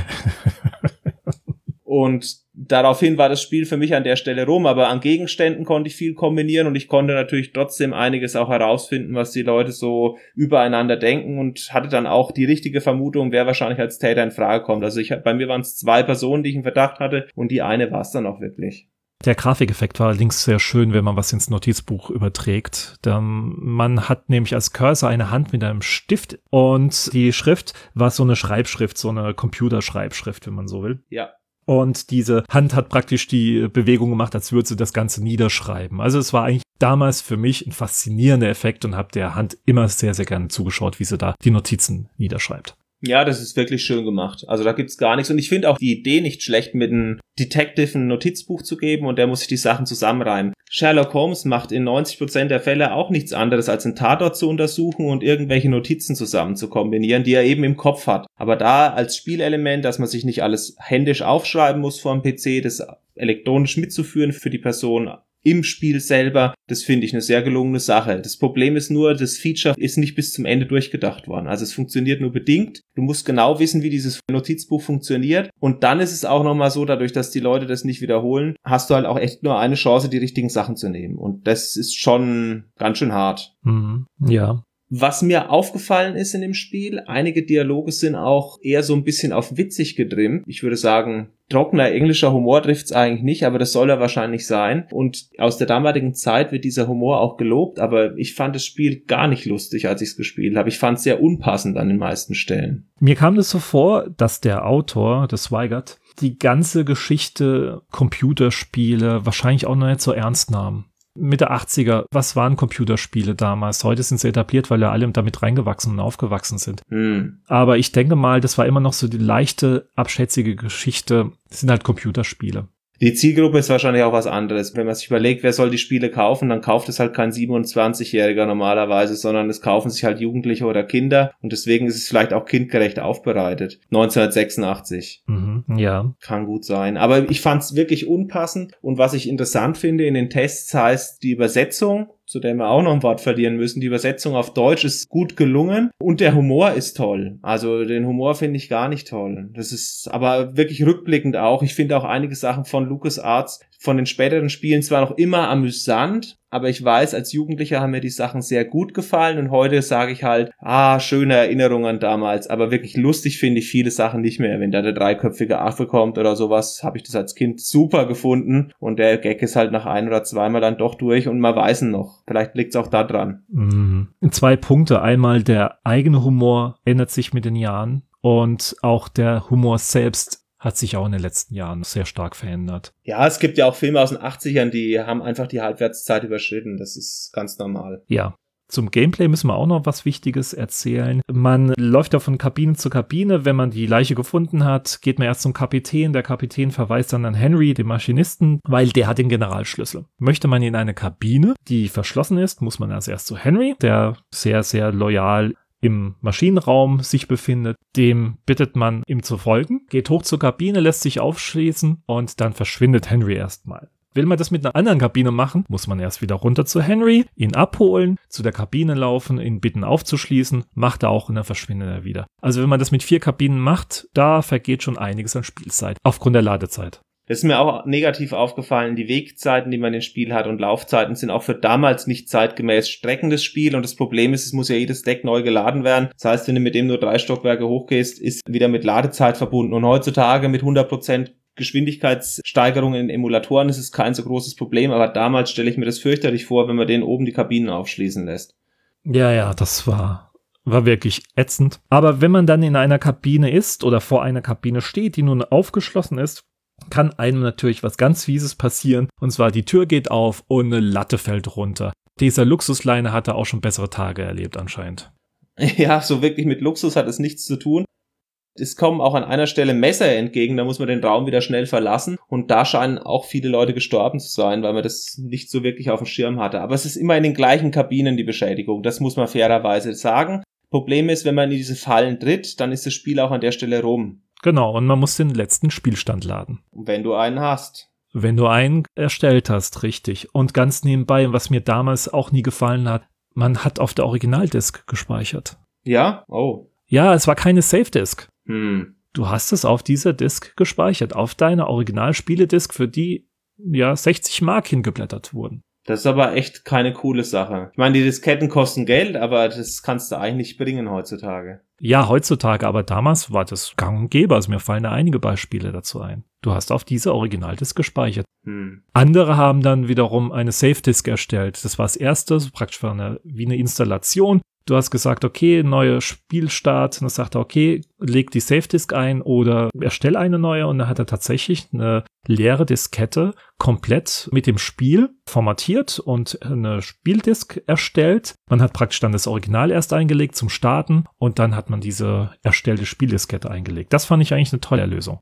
und daraufhin war das Spiel für mich an der Stelle rum, aber an Gegenständen konnte ich viel kombinieren und ich konnte natürlich trotzdem einiges auch herausfinden, was die Leute so übereinander denken und hatte dann auch die richtige Vermutung, wer wahrscheinlich als Täter in Frage kommt. Also ich, bei mir waren es zwei Personen, die ich in Verdacht hatte und die eine war es dann auch wirklich. Der Grafikeffekt war allerdings sehr schön, wenn man was ins Notizbuch überträgt. man hat nämlich als Cursor eine Hand mit einem Stift und die Schrift war so eine Schreibschrift, so eine Computerschreibschrift, wenn man so will. Ja. Und diese Hand hat praktisch die Bewegung gemacht, als würde sie das Ganze niederschreiben. Also es war eigentlich damals für mich ein faszinierender Effekt und habe der Hand immer sehr, sehr gerne zugeschaut, wie sie da die Notizen niederschreibt. Ja, das ist wirklich schön gemacht. Also da gibt's gar nichts. Und ich finde auch die Idee nicht schlecht, mit einem Detective ein Notizbuch zu geben und der muss sich die Sachen zusammenreimen. Sherlock Holmes macht in 90% der Fälle auch nichts anderes, als einen Tatort zu untersuchen und irgendwelche Notizen zusammen zu kombinieren, die er eben im Kopf hat. Aber da als Spielelement, dass man sich nicht alles händisch aufschreiben muss vor dem PC, das elektronisch mitzuführen für die Person im Spiel selber, das finde ich eine sehr gelungene Sache. Das Problem ist nur, das Feature ist nicht bis zum Ende durchgedacht worden. Also es funktioniert nur bedingt. Du musst genau wissen, wie dieses Notizbuch funktioniert. Und dann ist es auch nochmal so, dadurch, dass die Leute das nicht wiederholen, hast du halt auch echt nur eine Chance, die richtigen Sachen zu nehmen. Und das ist schon ganz schön hart. Mhm. Ja. Was mir aufgefallen ist in dem Spiel, einige Dialoge sind auch eher so ein bisschen auf witzig getrimmt. Ich würde sagen, trockener englischer Humor trifft's eigentlich nicht, aber das soll er wahrscheinlich sein. Und aus der damaligen Zeit wird dieser Humor auch gelobt, aber ich fand das Spiel gar nicht lustig, als ich es gespielt habe. Ich fand es sehr unpassend an den meisten Stellen. Mir kam das so vor, dass der Autor, des Weigert, die ganze Geschichte Computerspiele wahrscheinlich auch noch nicht so ernst nahm. Mitte 80er, was waren Computerspiele damals? Heute sind sie etabliert, weil ja alle damit reingewachsen und aufgewachsen sind. Hm. Aber ich denke mal, das war immer noch so die leichte, abschätzige Geschichte. Das sind halt Computerspiele. Die Zielgruppe ist wahrscheinlich auch was anderes. Wenn man sich überlegt, wer soll die Spiele kaufen, dann kauft es halt kein 27-Jähriger normalerweise, sondern es kaufen sich halt Jugendliche oder Kinder und deswegen ist es vielleicht auch kindgerecht aufbereitet. 1986. Mhm, ja. Kann gut sein. Aber ich fand es wirklich unpassend und was ich interessant finde in den Tests heißt die Übersetzung zu der wir auch noch ein Wort verlieren müssen. Die Übersetzung auf Deutsch ist gut gelungen und der Humor ist toll. Also den Humor finde ich gar nicht toll. Das ist aber wirklich rückblickend auch. Ich finde auch einige Sachen von LucasArts von den späteren Spielen zwar noch immer amüsant, aber ich weiß, als Jugendlicher haben mir die Sachen sehr gut gefallen und heute sage ich halt, ah, schöne Erinnerungen damals, aber wirklich lustig finde ich viele Sachen nicht mehr. Wenn da der dreiköpfige Affe kommt oder sowas, habe ich das als Kind super gefunden und der Gag ist halt nach ein oder zweimal dann doch durch und man weiß ihn noch. Vielleicht liegt es auch da dran. Mhm. Zwei Punkte. Einmal der eigene Humor ändert sich mit den Jahren und auch der Humor selbst hat sich auch in den letzten Jahren sehr stark verändert. Ja, es gibt ja auch Filme aus den 80ern, die haben einfach die Halbwertszeit überschritten. Das ist ganz normal. Ja. Zum Gameplay müssen wir auch noch was Wichtiges erzählen. Man läuft ja von Kabine zu Kabine. Wenn man die Leiche gefunden hat, geht man erst zum Kapitän. Der Kapitän verweist dann an Henry, den Maschinisten, weil der hat den Generalschlüssel. Möchte man in eine Kabine, die verschlossen ist, muss man als erst zu Henry, der sehr, sehr loyal im Maschinenraum sich befindet, dem bittet man ihm zu folgen, geht hoch zur Kabine, lässt sich aufschließen und dann verschwindet Henry erstmal. Will man das mit einer anderen Kabine machen, muss man erst wieder runter zu Henry, ihn abholen, zu der Kabine laufen, ihn bitten aufzuschließen, macht er auch und dann verschwindet er wieder. Also wenn man das mit vier Kabinen macht, da vergeht schon einiges an Spielzeit, aufgrund der Ladezeit. Das ist mir auch negativ aufgefallen. Die Wegzeiten, die man im Spiel hat und Laufzeiten sind auch für damals nicht zeitgemäß streckendes Spiel. Und das Problem ist, es muss ja jedes Deck neu geladen werden. Das heißt, wenn du mit dem nur drei Stockwerke hochgehst, ist wieder mit Ladezeit verbunden. Und heutzutage mit 100% Geschwindigkeitssteigerung in Emulatoren ist es kein so großes Problem. Aber damals stelle ich mir das fürchterlich vor, wenn man den oben die Kabinen aufschließen lässt. Ja, ja, das war war wirklich ätzend. Aber wenn man dann in einer Kabine ist oder vor einer Kabine steht, die nun aufgeschlossen ist, kann einem natürlich was ganz Fieses passieren. Und zwar die Tür geht auf und eine Latte fällt runter. Dieser Luxusleine hatte auch schon bessere Tage erlebt anscheinend. <laughs> Ja, so wirklich mit Luxus hat es nichts zu tun. Es kommen auch an einer Stelle Messer entgegen, da muss man den Raum wieder schnell verlassen. Und da scheinen auch viele Leute gestorben zu sein, weil man das nicht so wirklich auf dem Schirm hatte. Aber es ist immer in den gleichen Kabinen die Beschädigung, das muss man fairerweise sagen. Problem ist, wenn man in diese Fallen tritt, dann ist das Spiel auch an der Stelle rum. Genau, und man muss den letzten Spielstand laden. Wenn du einen hast. Wenn du einen erstellt hast, richtig. Und ganz nebenbei, was mir damals auch nie gefallen hat, man hat auf der Originaldisk gespeichert. Ja? Oh. Ja, es war keine Safe-Disk. Hm. Du hast es auf dieser Disk gespeichert, auf deiner Originalspieledisk, für die ja 60 Mark hingeblättert wurden. Das ist aber echt keine coole Sache. Ich meine, die Disketten kosten Geld, aber das kannst du eigentlich nicht bringen heutzutage. Ja, heutzutage, aber damals war das gang und gäbe. Also mir fallen da einige Beispiele dazu ein. Du hast auf diese Originaldisk gespeichert. Hm. Andere haben dann wiederum eine Safe Disk erstellt. Das war das erste, praktisch eine, wie eine Installation. Du hast gesagt, okay, neuer Spielstart. Und dann sagt er, okay, leg die Safe Disk ein oder erstell eine neue. Und dann hat er tatsächlich eine leere Diskette komplett mit dem Spiel formatiert und eine Spieldisk erstellt. Man hat praktisch dann das Original erst eingelegt zum Starten und dann hat man diese erstellte Spieldiskette eingelegt. Das fand ich eigentlich eine tolle Lösung.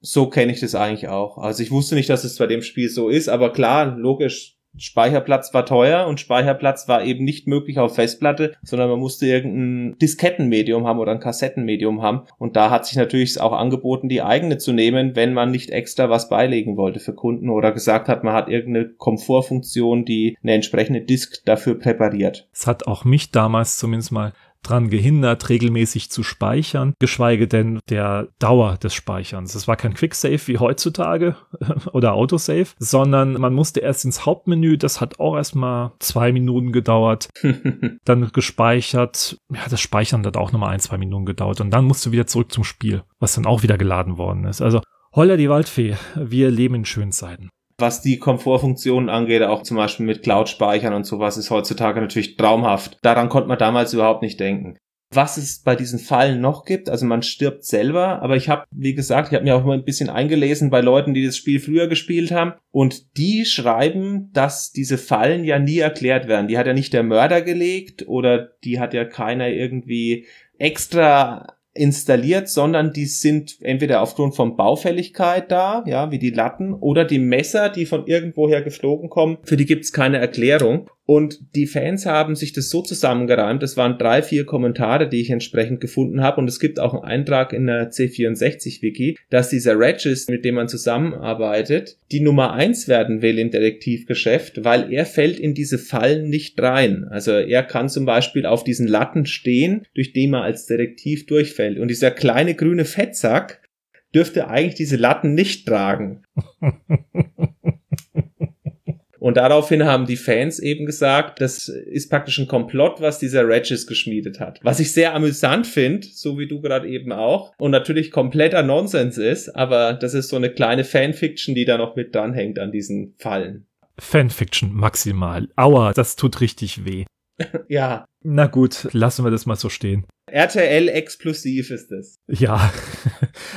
So kenne ich das eigentlich auch. Also ich wusste nicht, dass es bei dem Spiel so ist, aber klar, logisch, Speicherplatz war teuer und Speicherplatz war eben nicht möglich auf Festplatte, sondern man musste irgendein Diskettenmedium haben oder ein Kassettenmedium haben. Und da hat sich natürlich auch angeboten, die eigene zu nehmen, wenn man nicht extra was beilegen wollte für Kunden oder gesagt hat, man hat irgendeine Komfortfunktion, die eine entsprechende Disk dafür präpariert. Es hat auch mich damals zumindest mal dran gehindert, regelmäßig zu speichern, geschweige denn der Dauer des Speicherns. Es war kein Quicksave wie heutzutage <laughs> oder Autosave, sondern man musste erst ins Hauptmenü, das hat auch erstmal zwei Minuten gedauert, <laughs> dann gespeichert, ja, das Speichern hat auch nochmal ein, zwei Minuten gedauert und dann musst du wieder zurück zum Spiel, was dann auch wieder geladen worden ist. Also Holla die Waldfee, wir leben in schönen Zeiten. Was die Komfortfunktionen angeht, auch zum Beispiel mit Cloud-Speichern und sowas, ist heutzutage natürlich traumhaft. Daran konnte man damals überhaupt nicht denken. Was es bei diesen Fallen noch gibt, also man stirbt selber, aber ich habe, wie gesagt, ich habe mir auch mal ein bisschen eingelesen bei Leuten, die das Spiel früher gespielt haben und die schreiben, dass diese Fallen ja nie erklärt werden. Die hat ja nicht der Mörder gelegt oder die hat ja keiner irgendwie extra installiert, sondern die sind entweder aufgrund von Baufälligkeit da, ja, wie die Latten, oder die Messer, die von irgendwoher geflogen kommen, für die gibt's keine Erklärung. Und die Fans haben sich das so zusammengereimt. Das waren drei, vier Kommentare, die ich entsprechend gefunden habe. Und es gibt auch einen Eintrag in der C64-Wiki, dass dieser Regis, mit dem man zusammenarbeitet, die Nummer eins werden will im Detektivgeschäft, weil er fällt in diese Fallen nicht rein. Also er kann zum Beispiel auf diesen Latten stehen, durch die man als Detektiv durchfällt. Und dieser kleine grüne Fettsack dürfte eigentlich diese Latten nicht tragen. <laughs> Und daraufhin haben die Fans eben gesagt, das ist praktisch ein Komplott, was dieser Regis geschmiedet hat. Was ich sehr amüsant finde, so wie du gerade eben auch. Und natürlich kompletter Nonsens ist, aber das ist so eine kleine Fanfiction, die da noch mit dranhängt an diesen Fallen. Fanfiction maximal. Aua, das tut richtig weh. <laughs> ja. Na gut, lassen wir das mal so stehen. RTL-explosiv ist es. Ja. <laughs>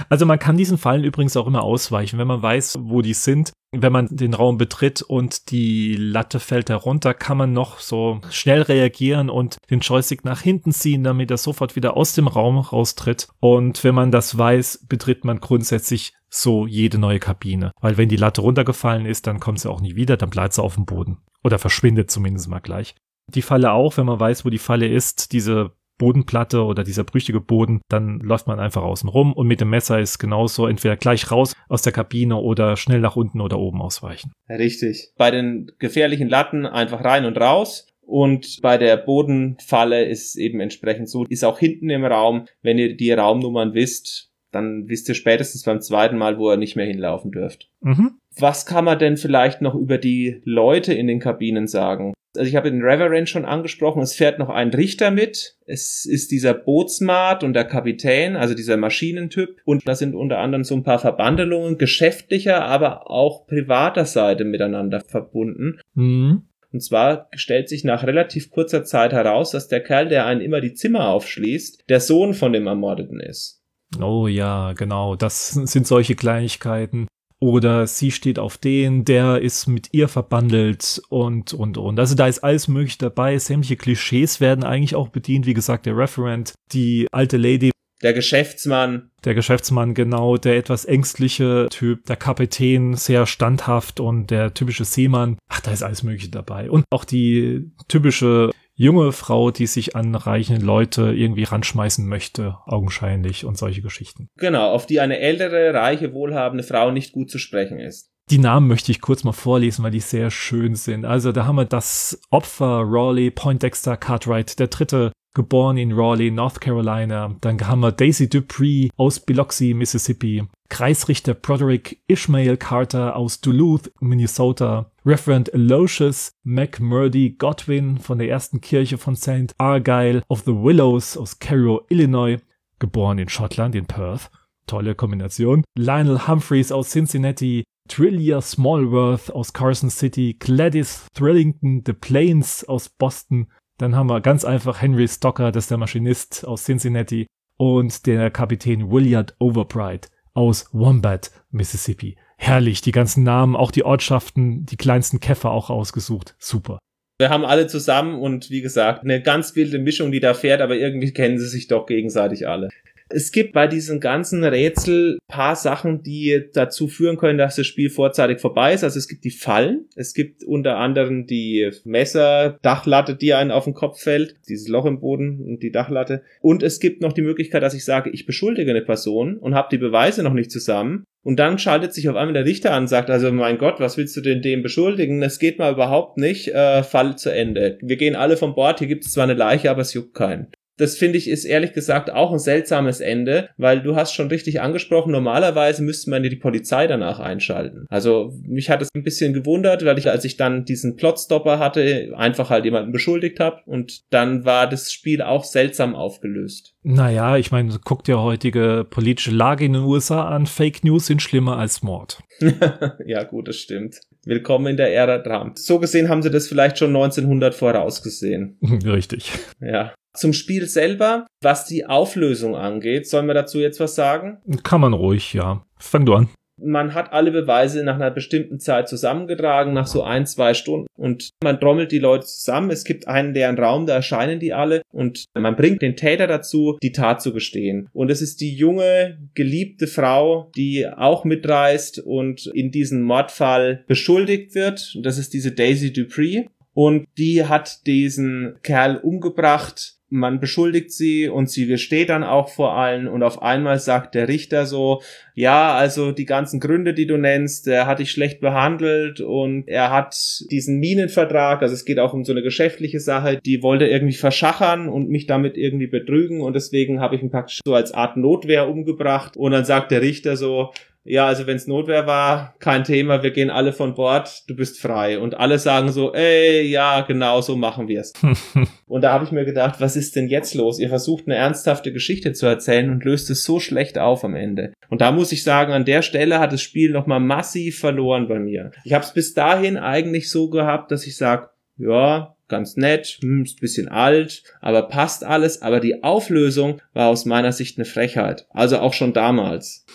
Also man kann diesen Fallen übrigens auch immer ausweichen, wenn man weiß, wo die sind. Wenn man den Raum betritt und die Latte fällt herunter, kann man noch so schnell reagieren und den Joystick nach hinten ziehen, damit er sofort wieder aus dem Raum raustritt. Und wenn man das weiß, betritt man grundsätzlich so jede neue Kabine. Weil wenn die Latte runtergefallen ist, dann kommt sie auch nie wieder, dann bleibt sie auf dem Boden. Oder verschwindet zumindest mal gleich. Die Falle auch, wenn man weiß, wo die Falle ist, diese Bodenplatte oder dieser brüchige Boden, dann läuft man einfach außen rum und mit dem Messer ist genauso entweder gleich raus aus der Kabine oder schnell nach unten oder oben ausweichen. Richtig. Bei den gefährlichen Latten einfach rein und raus. Und bei der Bodenfalle ist eben entsprechend so, ist auch hinten im Raum, wenn ihr die Raumnummern wisst, dann wisst ihr spätestens beim zweiten Mal, wo ihr nicht mehr hinlaufen dürft. Mhm. Was kann man denn vielleicht noch über die Leute in den Kabinen sagen? Also ich habe den Reverend schon angesprochen, es fährt noch ein Richter mit. Es ist dieser Bootsmart und der Kapitän, also dieser Maschinentyp. Und da sind unter anderem so ein paar Verbandelungen geschäftlicher, aber auch privater Seite miteinander verbunden. Mhm. Und zwar stellt sich nach relativ kurzer Zeit heraus, dass der Kerl, der einen immer die Zimmer aufschließt, der Sohn von dem Ermordeten ist. Oh ja, genau. Das sind solche Kleinigkeiten oder sie steht auf den, der ist mit ihr verbandelt und, und, und. Also da ist alles möglich dabei. Sämtliche Klischees werden eigentlich auch bedient. Wie gesagt, der Referent, die alte Lady. Der Geschäftsmann. Der Geschäftsmann, genau, der etwas ängstliche Typ, der Kapitän, sehr standhaft und der typische Seemann. Ach, da ist alles Mögliche dabei. Und auch die typische junge Frau, die sich an reichen Leute irgendwie ranschmeißen möchte, augenscheinlich und solche Geschichten. Genau, auf die eine ältere, reiche, wohlhabende Frau nicht gut zu sprechen ist. Die Namen möchte ich kurz mal vorlesen, weil die sehr schön sind. Also da haben wir das Opfer Raleigh Poindexter Cartwright, der dritte geboren in Raleigh, North Carolina. Dann haben wir Daisy Dupree aus Biloxi, Mississippi. Kreisrichter Broderick Ishmael Carter aus Duluth, Minnesota. Reverend Aloysius McMurdy Godwin von der ersten Kirche von St. Argyle of the Willows aus Cairo, Illinois. Geboren in Schottland, in Perth. Tolle Kombination. Lionel Humphreys aus Cincinnati. Trillia Smallworth aus Carson City. Gladys Thrillington The Plains aus Boston. Dann haben wir ganz einfach Henry Stocker, das ist der Maschinist aus Cincinnati. Und der Kapitän Williard Overbright aus Wombat, Mississippi. Herrlich, die ganzen Namen, auch die Ortschaften, die kleinsten Käfer auch ausgesucht. Super. Wir haben alle zusammen und wie gesagt, eine ganz wilde Mischung, die da fährt, aber irgendwie kennen sie sich doch gegenseitig alle. Es gibt bei diesen ganzen Rätsel paar Sachen, die dazu führen können, dass das Spiel vorzeitig vorbei ist. Also es gibt die Fallen, es gibt unter anderem die Messer, Dachlatte, die einen auf den Kopf fällt, dieses Loch im Boden und die Dachlatte. Und es gibt noch die Möglichkeit, dass ich sage, ich beschuldige eine Person und habe die Beweise noch nicht zusammen. Und dann schaltet sich auf einmal der Richter an und sagt, also mein Gott, was willst du denn dem beschuldigen? Das geht mal überhaupt nicht, äh, Fall zu Ende. Wir gehen alle vom Bord, hier gibt es zwar eine Leiche, aber es juckt keinen. Das finde ich ist ehrlich gesagt auch ein seltsames Ende, weil du hast schon richtig angesprochen, normalerweise müsste man die Polizei danach einschalten. Also mich hat es ein bisschen gewundert, weil ich, als ich dann diesen Plotstopper hatte, einfach halt jemanden beschuldigt habe und dann war das Spiel auch seltsam aufgelöst. Naja, ich meine, guck dir heutige politische Lage in den USA an. Fake News sind schlimmer als Mord. <laughs> ja, gut, das stimmt. Willkommen in der Ära Trump. So gesehen haben sie das vielleicht schon 1900 vorausgesehen. <laughs> Richtig. Ja. Zum Spiel selber, was die Auflösung angeht, sollen wir dazu jetzt was sagen? Kann man ruhig, ja. Fang du an man hat alle Beweise nach einer bestimmten Zeit zusammengetragen, nach so ein, zwei Stunden und man trommelt die Leute zusammen. Es gibt einen leeren Raum, da erscheinen die alle und man bringt den Täter dazu, die Tat zu gestehen. Und es ist die junge, geliebte Frau, die auch mitreist und in diesem Mordfall beschuldigt wird. Das ist diese Daisy Dupree. Und die hat diesen Kerl umgebracht. Man beschuldigt sie und sie gesteht dann auch vor allen. Und auf einmal sagt der Richter so, ja, also die ganzen Gründe, die du nennst, er hat dich schlecht behandelt. Und er hat diesen Minenvertrag, also es geht auch um so eine geschäftliche Sache, die wollte irgendwie verschachern und mich damit irgendwie betrügen. Und deswegen habe ich ihn praktisch so als Art Notwehr umgebracht. Und dann sagt der Richter so, ja, also wenn es Notwehr war, kein Thema, wir gehen alle von Bord, du bist frei. Und alle sagen so, ey, ja, genau, so machen wir's. <laughs> und da habe ich mir gedacht, was ist denn jetzt los? Ihr versucht eine ernsthafte Geschichte zu erzählen und löst es so schlecht auf am Ende. Und da muss ich sagen, an der Stelle hat das Spiel nochmal massiv verloren bei mir. Ich habe es bis dahin eigentlich so gehabt, dass ich sage, ja, ganz nett, hm, ist bisschen alt, aber passt alles. Aber die Auflösung war aus meiner Sicht eine Frechheit. Also auch schon damals.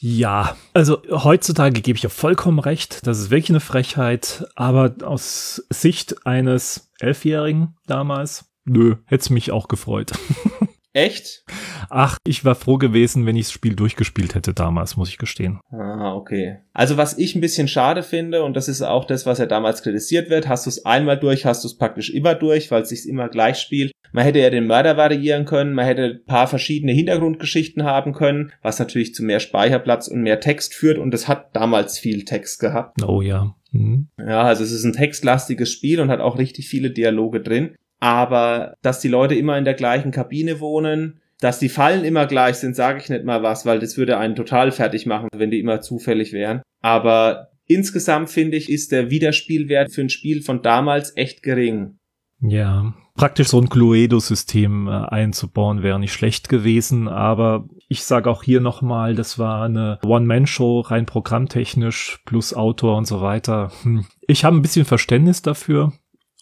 Ja, also heutzutage gebe ich ja vollkommen recht. Das ist wirklich eine Frechheit. Aber aus Sicht eines Elfjährigen damals, nö, hätte es mich auch gefreut. <laughs> Echt? Ach, ich war froh gewesen, wenn ich das Spiel durchgespielt hätte damals, muss ich gestehen. Ah, okay. Also was ich ein bisschen schade finde, und das ist auch das, was ja damals kritisiert wird, hast du es einmal durch, hast du es praktisch immer durch, weil es sich immer gleich spielt. Man hätte ja den Mörder variieren können, man hätte ein paar verschiedene Hintergrundgeschichten haben können, was natürlich zu mehr Speicherplatz und mehr Text führt, und es hat damals viel Text gehabt. Oh ja. Mhm. Ja, also es ist ein textlastiges Spiel und hat auch richtig viele Dialoge drin aber dass die Leute immer in der gleichen Kabine wohnen, dass die Fallen immer gleich sind, sage ich nicht mal was, weil das würde einen total fertig machen, wenn die immer zufällig wären. Aber insgesamt finde ich, ist der Wiederspielwert für ein Spiel von damals echt gering. Ja, praktisch so ein Cluedo-System äh, einzubauen wäre nicht schlecht gewesen, aber ich sage auch hier nochmal, das war eine One-Man-Show, rein programmtechnisch, plus Autor und so weiter. Hm. Ich habe ein bisschen Verständnis dafür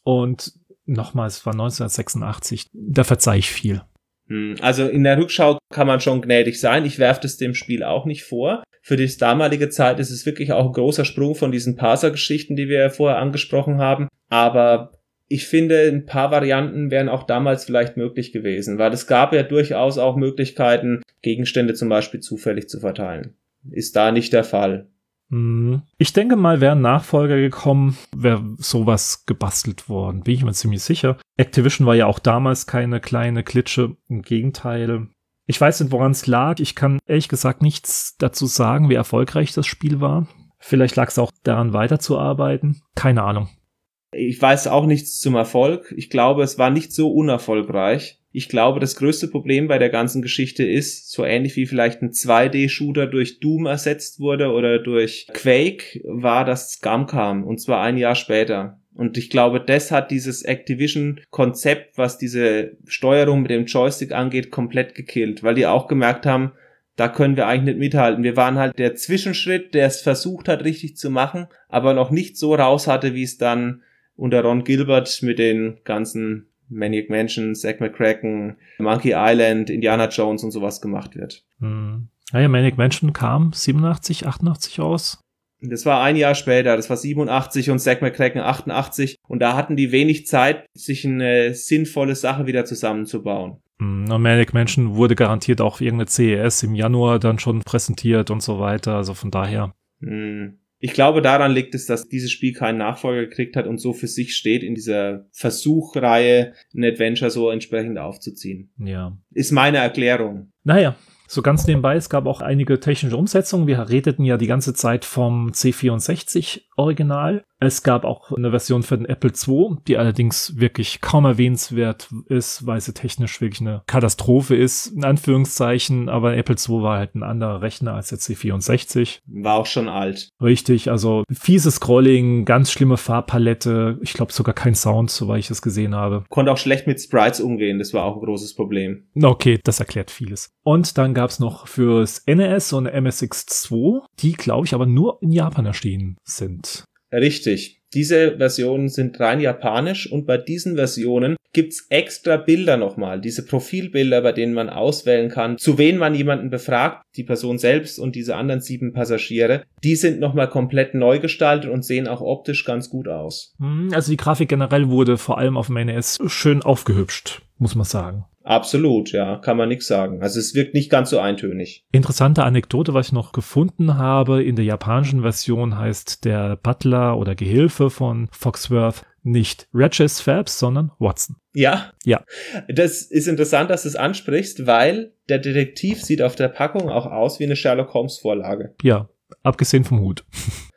und nochmal, es war 1986, da verzeih ich viel. Hm, also in der Rückschau kann man schon gnädig sein. Ich werfe das dem Spiel auch nicht vor. Für die damalige Zeit ist es wirklich auch ein großer Sprung von diesen Parser-Geschichten, die wir ja vorher angesprochen haben. Aber ich finde, ein paar Varianten wären auch damals vielleicht möglich gewesen, weil es gab ja durchaus auch Möglichkeiten, Gegenstände zum Beispiel zufällig zu verteilen. Ist da nicht der Fall. Mhm. Ich denke mal, wäre ein Nachfolger gekommen, wäre sowas gebastelt worden. Bin ich mir ziemlich sicher. Activision war ja auch damals keine kleine Klitsche. Im Gegenteil. Ich weiß nicht, woran es lag. Ich kann ehrlich gesagt nichts dazu sagen, wie erfolgreich das Spiel war. Vielleicht lag es auch daran, weiterzuarbeiten. Keine Ahnung. Ich weiß auch nichts zum Erfolg. Ich glaube, es war nicht so unerfolgreich. Ich glaube, das größte Problem bei der ganzen Geschichte ist, so ähnlich wie vielleicht ein 2D-Shooter durch Doom ersetzt wurde oder durch Quake, war, dass Scum kam. Und zwar ein Jahr später. Und ich glaube, das hat dieses Activision-Konzept, was diese Steuerung mit dem Joystick angeht, komplett gekillt, weil die auch gemerkt haben, da können wir eigentlich nicht mithalten. Wir waren halt der Zwischenschritt, der es versucht hat, richtig zu machen, aber noch nicht so raus hatte, wie es dann unter Ron Gilbert mit den ganzen Maniac Mansion, Zack McCracken, Monkey Island, Indiana Jones und sowas gemacht wird. Hm. Naja, Maniac Mansion kam 87, 88 raus. Das war ein Jahr später, das war 87 und Zack McCracken 88 und da hatten die wenig Zeit, sich eine sinnvolle Sache wieder zusammenzubauen. Hm, und Manic Mansion wurde garantiert auch irgendeine CES im Januar dann schon präsentiert und so weiter, also von daher. Hm. Ich glaube, daran liegt es, dass dieses Spiel keinen Nachfolger gekriegt hat und so für sich steht, in dieser Versuchreihe ein Adventure so entsprechend aufzuziehen. Ja. Ist meine Erklärung. Naja, so ganz nebenbei, es gab auch einige technische Umsetzungen. Wir redeten ja die ganze Zeit vom C64 original. Es gab auch eine Version für den Apple II, die allerdings wirklich kaum erwähnenswert ist, weil sie technisch wirklich eine Katastrophe ist, in Anführungszeichen. Aber Apple II war halt ein anderer Rechner als der C64. War auch schon alt. Richtig, also fieses Scrolling, ganz schlimme Farbpalette. Ich glaube sogar kein Sound, soweit ich es gesehen habe. Konnte auch schlecht mit Sprites umgehen, das war auch ein großes Problem. Okay, das erklärt vieles. Und dann gab es noch fürs NES und MSX2, die glaube ich aber nur in Japan erschienen sind. Richtig. Diese Versionen sind rein japanisch und bei diesen Versionen gibt's extra Bilder nochmal, diese Profilbilder, bei denen man auswählen kann, zu wen man jemanden befragt, die Person selbst und diese anderen sieben Passagiere. Die sind nochmal komplett neu gestaltet und sehen auch optisch ganz gut aus. Hm, also die Grafik generell wurde vor allem auf dem NES schön aufgehübscht, muss man sagen. Absolut, ja, kann man nichts sagen. Also es wirkt nicht ganz so eintönig. Interessante Anekdote, was ich noch gefunden habe, in der japanischen Version heißt der Butler oder Gehilfe von Foxworth nicht Regis Phelps, sondern Watson. Ja. Ja. Das ist interessant, dass du es ansprichst, weil der Detektiv sieht auf der Packung auch aus wie eine Sherlock Holmes Vorlage. Ja, abgesehen vom Hut.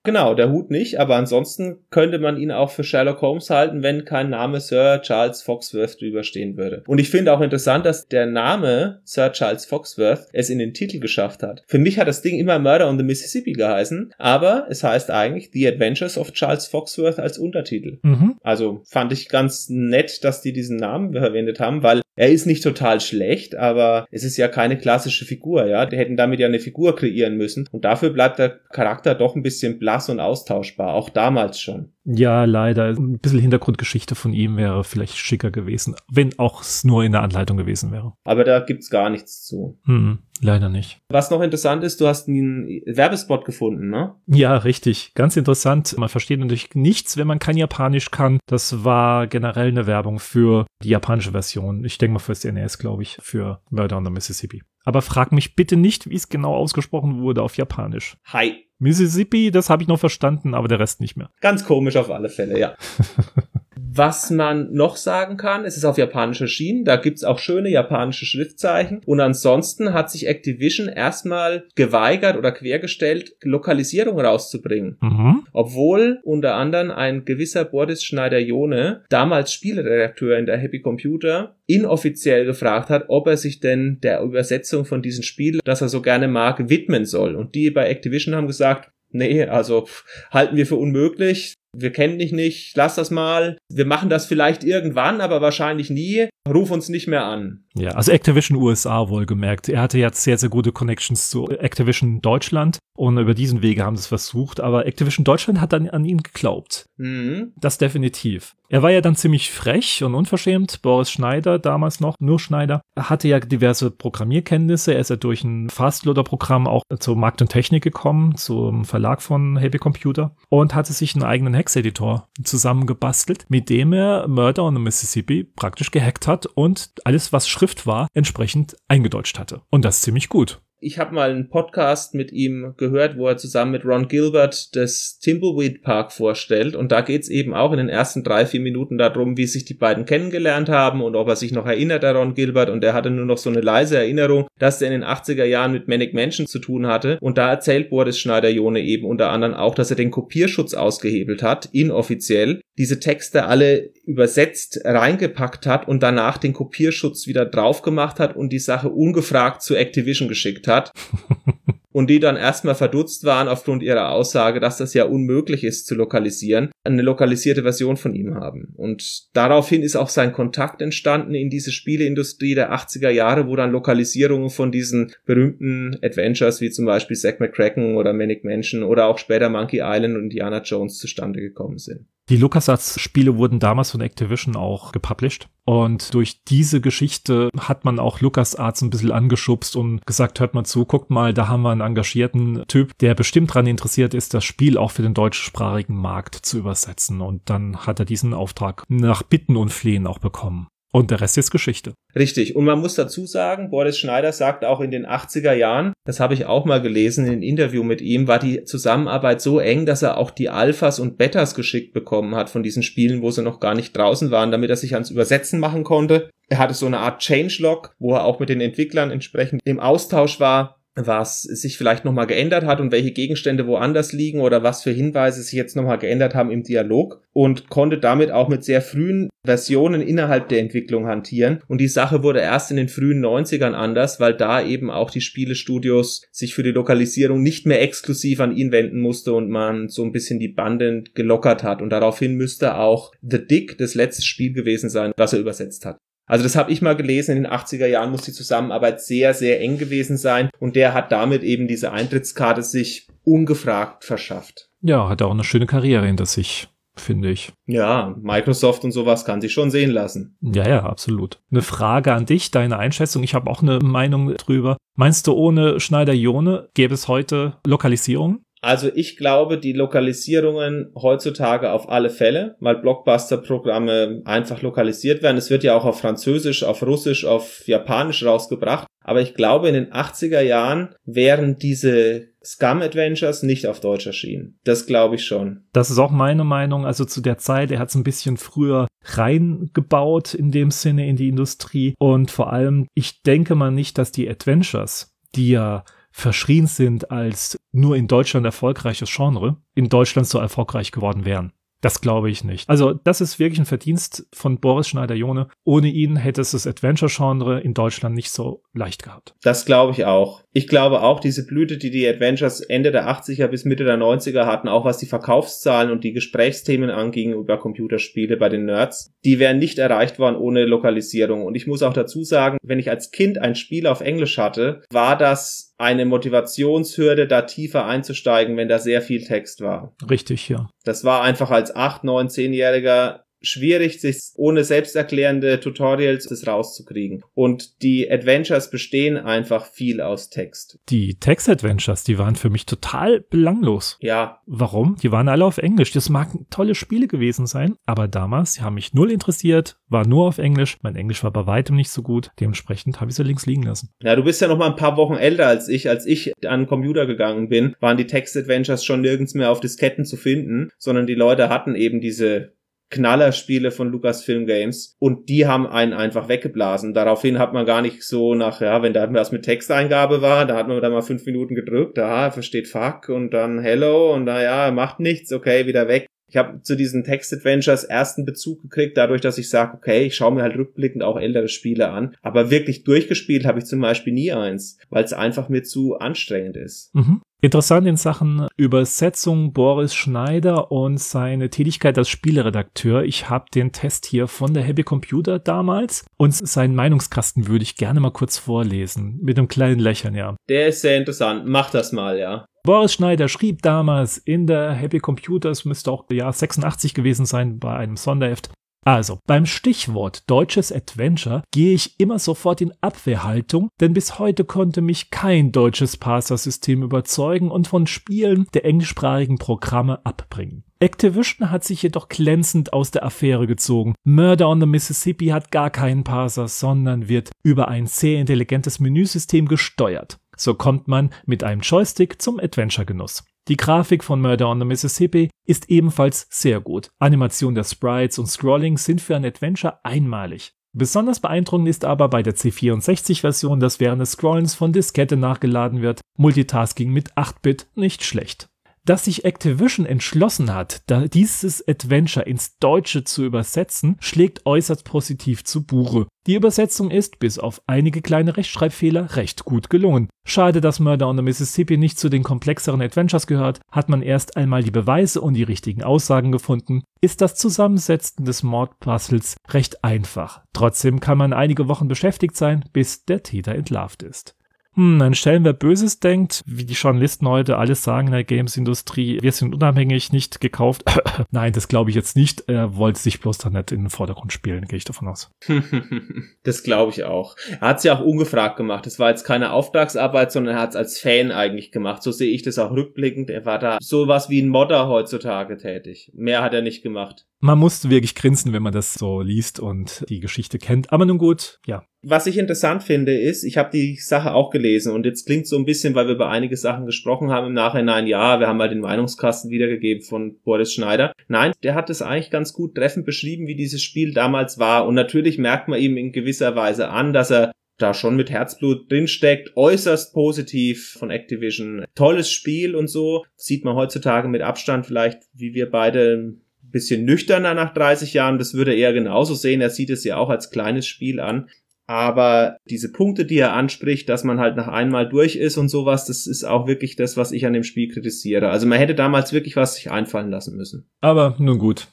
Genau, der Hut nicht, aber ansonsten könnte man ihn auch für Sherlock Holmes halten, wenn kein Name Sir Charles Foxworth drüber stehen würde. Und ich finde auch interessant, dass der Name Sir Charles Foxworth es in den Titel geschafft hat. Für mich hat das Ding immer Murder on the Mississippi geheißen, aber es heißt eigentlich The Adventures of Charles Foxworth als Untertitel. Mhm. Also fand ich ganz nett, dass die diesen Namen verwendet haben, weil er ist nicht total schlecht, aber es ist ja keine klassische Figur, ja. Die hätten damit ja eine Figur kreieren müssen und dafür bleibt der Charakter doch ein bisschen blass und austauschbar, auch damals schon. Ja, leider. Ein bisschen Hintergrundgeschichte von ihm wäre vielleicht schicker gewesen, wenn auch es nur in der Anleitung gewesen wäre. Aber da gibt's gar nichts zu. Hm, leider nicht. Was noch interessant ist, du hast einen Werbespot gefunden, ne? Ja, richtig. Ganz interessant. Man versteht natürlich nichts, wenn man kein Japanisch kann. Das war generell eine Werbung für die japanische Version. Ich denke mal fürs NES, glaube ich, für Murder on the Mississippi. Aber frag mich bitte nicht, wie es genau ausgesprochen wurde auf Japanisch. Hi. Mississippi, das habe ich noch verstanden, aber der Rest nicht mehr. Ganz komisch auf alle Fälle, ja. <laughs> Was man noch sagen kann, es ist auf Japanisch erschienen, da gibt's auch schöne japanische Schriftzeichen und ansonsten hat sich Activision erstmal geweigert oder quergestellt, Lokalisierung rauszubringen. Mhm. Obwohl unter anderem ein gewisser Boris Schneider-Jone, damals Spieleredakteur in der Happy Computer, inoffiziell gefragt hat, ob er sich denn der Übersetzung von diesem Spiel, das er so gerne mag, widmen soll. Und die bei Activision haben gesagt, nee, also halten wir für unmöglich wir kennen dich nicht, lass das mal. Wir machen das vielleicht irgendwann, aber wahrscheinlich nie. Ruf uns nicht mehr an. Ja, also Activision USA wohlgemerkt. Er hatte jetzt sehr, sehr gute Connections zu Activision Deutschland und über diesen Wege haben sie es versucht, aber Activision Deutschland hat dann an ihn geglaubt. Mhm. Das definitiv. Er war ja dann ziemlich frech und unverschämt. Boris Schneider, damals noch, nur Schneider, er hatte ja diverse Programmierkenntnisse. Er ist ja durch ein Fastloader-Programm auch zu Markt und Technik gekommen, zum Verlag von Happy Computer und hatte sich einen eigenen Hex-Editor zusammengebastelt, mit dem er Murder on the Mississippi praktisch gehackt hat und alles, was Schrift war, entsprechend eingedeutscht hatte. Und das ziemlich gut. Ich habe mal einen Podcast mit ihm gehört, wo er zusammen mit Ron Gilbert das Timbleweed Park vorstellt. Und da geht's eben auch in den ersten drei, vier Minuten darum, wie sich die beiden kennengelernt haben und ob er sich noch erinnert, der Ron Gilbert. Und er hatte nur noch so eine leise Erinnerung, dass er in den 80er Jahren mit Manic Mansion zu tun hatte. Und da erzählt Boris Schneider-Jone eben unter anderem auch, dass er den Kopierschutz ausgehebelt hat, inoffiziell, diese Texte alle übersetzt reingepackt hat und danach den Kopierschutz wieder drauf gemacht hat und die Sache ungefragt zu Activision geschickt hat. <laughs> und die dann erstmal verdutzt waren aufgrund ihrer Aussage, dass das ja unmöglich ist zu lokalisieren, eine lokalisierte Version von ihm haben. Und daraufhin ist auch sein Kontakt entstanden in diese Spieleindustrie der 80er Jahre, wo dann Lokalisierungen von diesen berühmten Adventures wie zum Beispiel Zack McCracken oder Manic Mansion oder auch später Monkey Island und Indiana Jones zustande gekommen sind. Die LucasArts-Spiele wurden damals von Activision auch gepublished. Und durch diese Geschichte hat man auch LucasArts ein bisschen angeschubst und gesagt, hört mal zu, guckt mal, da haben wir einen engagierten Typ, der bestimmt daran interessiert ist, das Spiel auch für den deutschsprachigen Markt zu übersetzen. Und dann hat er diesen Auftrag nach Bitten und Flehen auch bekommen. Und der Rest ist Geschichte. Richtig. Und man muss dazu sagen, Boris Schneider sagt auch in den 80er Jahren, das habe ich auch mal gelesen in einem Interview mit ihm, war die Zusammenarbeit so eng, dass er auch die Alphas und Betas geschickt bekommen hat von diesen Spielen, wo sie noch gar nicht draußen waren, damit er sich ans Übersetzen machen konnte. Er hatte so eine Art Changelog, wo er auch mit den Entwicklern entsprechend im Austausch war was sich vielleicht nochmal geändert hat und welche Gegenstände woanders liegen oder was für Hinweise sich jetzt nochmal geändert haben im Dialog und konnte damit auch mit sehr frühen Versionen innerhalb der Entwicklung hantieren. Und die Sache wurde erst in den frühen 90ern anders, weil da eben auch die Spielestudios sich für die Lokalisierung nicht mehr exklusiv an ihn wenden musste und man so ein bisschen die Banden gelockert hat. Und daraufhin müsste auch The Dick das letzte Spiel gewesen sein, was er übersetzt hat. Also das habe ich mal gelesen, in den 80er Jahren muss die Zusammenarbeit sehr, sehr eng gewesen sein und der hat damit eben diese Eintrittskarte sich ungefragt verschafft. Ja, hat auch eine schöne Karriere hinter sich finde ich. Ja, Microsoft und sowas kann sich schon sehen lassen. Ja, ja, absolut. Eine Frage an dich, deine Einschätzung. Ich habe auch eine Meinung drüber. Meinst du, ohne Schneider-Jone gäbe es heute Lokalisierung? Also ich glaube, die Lokalisierungen heutzutage auf alle Fälle, weil Blockbuster-Programme einfach lokalisiert werden. Es wird ja auch auf Französisch, auf Russisch, auf Japanisch rausgebracht. Aber ich glaube, in den 80er Jahren wären diese Scum Adventures nicht auf Deutsch erschienen. Das glaube ich schon. Das ist auch meine Meinung. Also zu der Zeit, er hat es ein bisschen früher reingebaut in dem Sinne in die Industrie. Und vor allem, ich denke mal nicht, dass die Adventures, die ja verschrien sind als nur in Deutschland erfolgreiches Genre, in Deutschland so erfolgreich geworden wären. Das glaube ich nicht. Also, das ist wirklich ein Verdienst von Boris Schneider-Jone. Ohne ihn hätte es das Adventure-Genre in Deutschland nicht so leicht gehabt. Das glaube ich auch. Ich glaube auch, diese Blüte, die die Adventures Ende der 80er bis Mitte der 90er hatten, auch was die Verkaufszahlen und die Gesprächsthemen anging über Computerspiele bei den Nerds, die wären nicht erreicht worden ohne Lokalisierung. Und ich muss auch dazu sagen, wenn ich als Kind ein Spiel auf Englisch hatte, war das eine Motivationshürde, da tiefer einzusteigen, wenn da sehr viel Text war. Richtig, ja. Das war einfach als 8, 9, 10-Jähriger schwierig, sich ohne selbsterklärende Tutorials das rauszukriegen. Und die Adventures bestehen einfach viel aus Text. Die Text-Adventures, die waren für mich total belanglos. Ja. Warum? Die waren alle auf Englisch. Das mag tolle Spiele gewesen sein, aber damals, die haben mich null interessiert, war nur auf Englisch. Mein Englisch war bei weitem nicht so gut. Dementsprechend habe ich sie links liegen lassen. Ja, du bist ja noch mal ein paar Wochen älter als ich. Als ich an den Computer gegangen bin, waren die Text-Adventures schon nirgends mehr auf Disketten zu finden, sondern die Leute hatten eben diese Knallerspiele von Lucasfilm Games und die haben einen einfach weggeblasen. Daraufhin hat man gar nicht so nach, ja, wenn da was mit Texteingabe war, da hat man da mal fünf Minuten gedrückt, da versteht Fuck und dann Hello und da ja, macht nichts, okay, wieder weg. Ich habe zu diesen Text-Adventures ersten Bezug gekriegt, dadurch, dass ich sage, okay, ich schaue mir halt rückblickend auch ältere Spiele an. Aber wirklich durchgespielt habe ich zum Beispiel nie eins, weil es einfach mir zu anstrengend ist. Mhm. Interessant in Sachen Übersetzung Boris Schneider und seine Tätigkeit als Spieleredakteur. Ich habe den Test hier von der Happy Computer damals und seinen Meinungskasten würde ich gerne mal kurz vorlesen. Mit einem kleinen Lächeln, ja. Der ist sehr interessant. Mach das mal, ja. Boris Schneider schrieb damals in der Happy Computers, müsste auch Jahr 86 gewesen sein, bei einem Sonderheft, also, beim Stichwort deutsches Adventure gehe ich immer sofort in Abwehrhaltung, denn bis heute konnte mich kein deutsches Parser-System überzeugen und von Spielen der englischsprachigen Programme abbringen. Activision hat sich jedoch glänzend aus der Affäre gezogen. Murder on the Mississippi hat gar keinen Parser, sondern wird über ein sehr intelligentes Menüsystem gesteuert. So kommt man mit einem Joystick zum Adventure-Genuss. Die Grafik von Murder on the Mississippi ist ebenfalls sehr gut. Animation der Sprites und Scrolling sind für ein Adventure einmalig. Besonders beeindruckend ist aber bei der C64-Version, dass während des Scrollens von Diskette nachgeladen wird, Multitasking mit 8-Bit nicht schlecht dass sich Activision entschlossen hat, dieses Adventure ins Deutsche zu übersetzen, schlägt äußerst positiv zu Buche. Die Übersetzung ist, bis auf einige kleine Rechtschreibfehler, recht gut gelungen. Schade, dass Murder on the Mississippi nicht zu den komplexeren Adventures gehört, hat man erst einmal die Beweise und die richtigen Aussagen gefunden, ist das Zusammensetzen des Mordpuzzles recht einfach. Trotzdem kann man einige Wochen beschäftigt sein, bis der Täter entlarvt ist hm, an Stellen, wer Böses denkt, wie die Journalisten heute alles sagen in der Games-Industrie, wir sind unabhängig, nicht gekauft. <coughs> Nein, das glaube ich jetzt nicht. Er wollte sich bloß da nicht in den Vordergrund spielen, gehe ich davon aus. <laughs> das glaube ich auch. Er hat es ja auch ungefragt gemacht. Es war jetzt keine Auftragsarbeit, sondern er hat es als Fan eigentlich gemacht. So sehe ich das auch rückblickend. Er war da sowas wie ein Modder heutzutage tätig. Mehr hat er nicht gemacht. Man muss wirklich grinsen, wenn man das so liest und die Geschichte kennt. Aber nun gut, ja. Was ich interessant finde, ist, ich habe die Sache auch gelesen und jetzt klingt so ein bisschen, weil wir über einige Sachen gesprochen haben im Nachhinein, ja, wir haben mal den Meinungskasten wiedergegeben von Boris Schneider. Nein, der hat es eigentlich ganz gut treffend beschrieben, wie dieses Spiel damals war und natürlich merkt man ihm in gewisser Weise an, dass er da schon mit Herzblut drinsteckt, äußerst positiv von Activision. Tolles Spiel und so. Sieht man heutzutage mit Abstand vielleicht, wie wir beide ein bisschen nüchterner nach 30 Jahren. Das würde er genauso sehen. Er sieht es ja auch als kleines Spiel an. Aber diese Punkte, die er anspricht, dass man halt nach einmal durch ist und sowas, das ist auch wirklich das, was ich an dem Spiel kritisiere. Also man hätte damals wirklich was sich einfallen lassen müssen. Aber nun gut,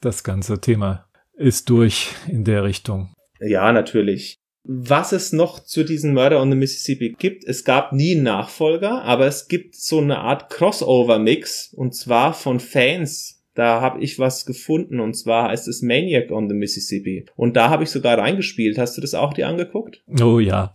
das ganze Thema ist durch in der Richtung. Ja, natürlich. Was es noch zu diesen Murder on the Mississippi gibt, es gab nie einen Nachfolger, aber es gibt so eine Art Crossover-Mix und zwar von Fans da habe ich was gefunden und zwar heißt es Maniac on the Mississippi. Und da habe ich sogar reingespielt. Hast du das auch dir angeguckt? Oh ja.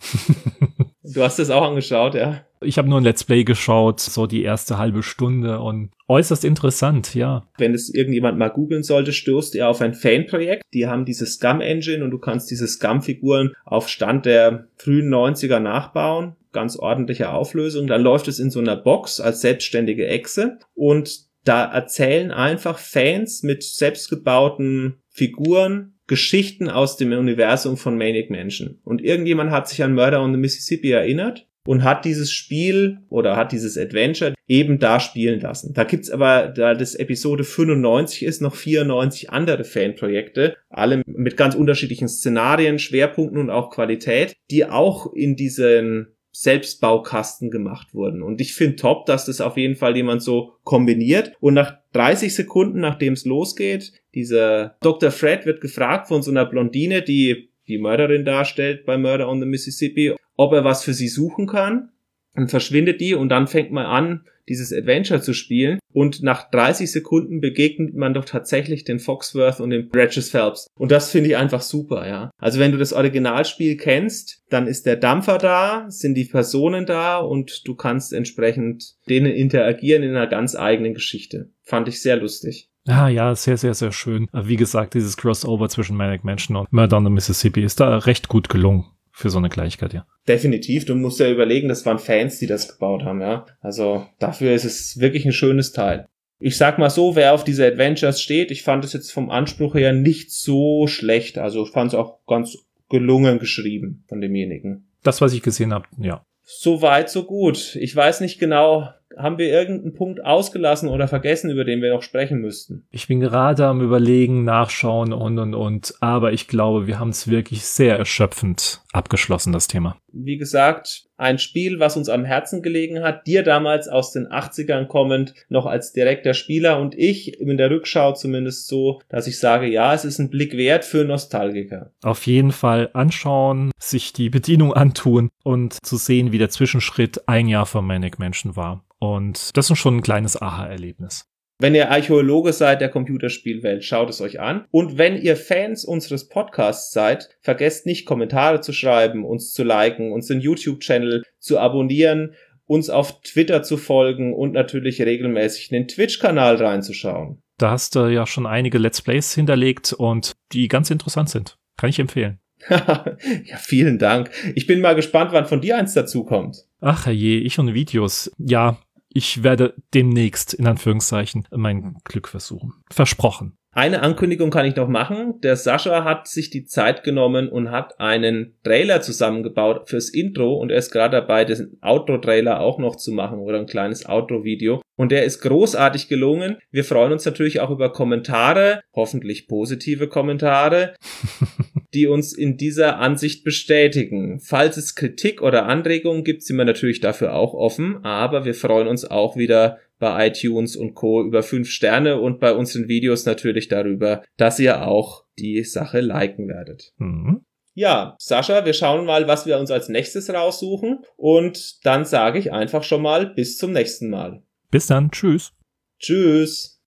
<laughs> du hast das auch angeschaut, ja? Ich habe nur ein Let's Play geschaut, so die erste halbe Stunde und äußerst interessant, ja. Wenn es irgendjemand mal googeln sollte, stößt ihr auf ein Fanprojekt. Die haben diese Scum-Engine und du kannst diese Scum-Figuren auf Stand der frühen 90er nachbauen. Ganz ordentliche Auflösung. Dann läuft es in so einer Box als selbstständige Echse und da erzählen einfach Fans mit selbstgebauten Figuren Geschichten aus dem Universum von Manic Mansion. Und irgendjemand hat sich an Murder on the Mississippi erinnert und hat dieses Spiel oder hat dieses Adventure eben da spielen lassen. Da gibt's aber, da das Episode 95 ist, noch 94 andere Fanprojekte, alle mit ganz unterschiedlichen Szenarien, Schwerpunkten und auch Qualität, die auch in diesen Selbstbaukasten gemacht wurden. Und ich finde top, dass das auf jeden Fall jemand so kombiniert. Und nach 30 Sekunden, nachdem es losgeht, dieser Dr. Fred wird gefragt von so einer Blondine, die die Mörderin darstellt bei Murder on the Mississippi, ob er was für sie suchen kann. Und verschwindet die und dann fängt man an, dieses Adventure zu spielen. Und nach 30 Sekunden begegnet man doch tatsächlich den Foxworth und den Regis Phelps. Und das finde ich einfach super, ja. Also wenn du das Originalspiel kennst, dann ist der Dampfer da, sind die Personen da und du kannst entsprechend denen interagieren in einer ganz eigenen Geschichte. Fand ich sehr lustig. Ah ja, sehr, sehr, sehr schön. Wie gesagt, dieses Crossover zwischen Manic Mansion und Murder on the Mississippi ist da recht gut gelungen für so eine Gleichheit, ja. Definitiv. Du musst ja überlegen, das waren Fans, die das gebaut haben, ja. Also dafür ist es wirklich ein schönes Teil. Ich sag mal so, wer auf diese Adventures steht, ich fand es jetzt vom Anspruch her nicht so schlecht. Also ich fand es auch ganz gelungen geschrieben von demjenigen. Das, was ich gesehen habe, ja. So weit, so gut. Ich weiß nicht genau, haben wir irgendeinen Punkt ausgelassen oder vergessen, über den wir noch sprechen müssten? Ich bin gerade am Überlegen, nachschauen und und und, aber ich glaube, wir haben es wirklich sehr erschöpfend abgeschlossen, das Thema. Wie gesagt, ein Spiel, was uns am Herzen gelegen hat, dir damals aus den 80ern kommend, noch als direkter Spieler und ich in der Rückschau zumindest so, dass ich sage, ja, es ist ein Blick wert für Nostalgiker. Auf jeden Fall anschauen, sich die Bedienung antun und zu sehen, wie der Zwischenschritt ein Jahr von Manic Mansion war. Und das ist schon ein kleines Aha-Erlebnis. Wenn ihr Archäologe seid der Computerspielwelt, schaut es euch an. Und wenn ihr Fans unseres Podcasts seid, vergesst nicht Kommentare zu schreiben, uns zu liken, uns den YouTube-Channel zu abonnieren, uns auf Twitter zu folgen und natürlich regelmäßig in den Twitch-Kanal reinzuschauen. Da hast du ja schon einige Let's Plays hinterlegt und die ganz interessant sind. Kann ich empfehlen. <laughs> ja, vielen Dank. Ich bin mal gespannt, wann von dir eins dazukommt. Ach je, ich und Videos. Ja, ich werde demnächst in Anführungszeichen mein Glück versuchen. Versprochen. Eine Ankündigung kann ich noch machen. Der Sascha hat sich die Zeit genommen und hat einen Trailer zusammengebaut fürs Intro und er ist gerade dabei, den Outro-Trailer auch noch zu machen oder ein kleines Outro-Video. Und der ist großartig gelungen. Wir freuen uns natürlich auch über Kommentare, hoffentlich positive Kommentare. <laughs> die uns in dieser Ansicht bestätigen. Falls es Kritik oder Anregungen gibt, sind wir natürlich dafür auch offen, aber wir freuen uns auch wieder bei iTunes und Co. über fünf Sterne und bei unseren Videos natürlich darüber, dass ihr auch die Sache liken werdet. Mhm. Ja, Sascha, wir schauen mal, was wir uns als nächstes raussuchen und dann sage ich einfach schon mal bis zum nächsten Mal. Bis dann, tschüss. Tschüss.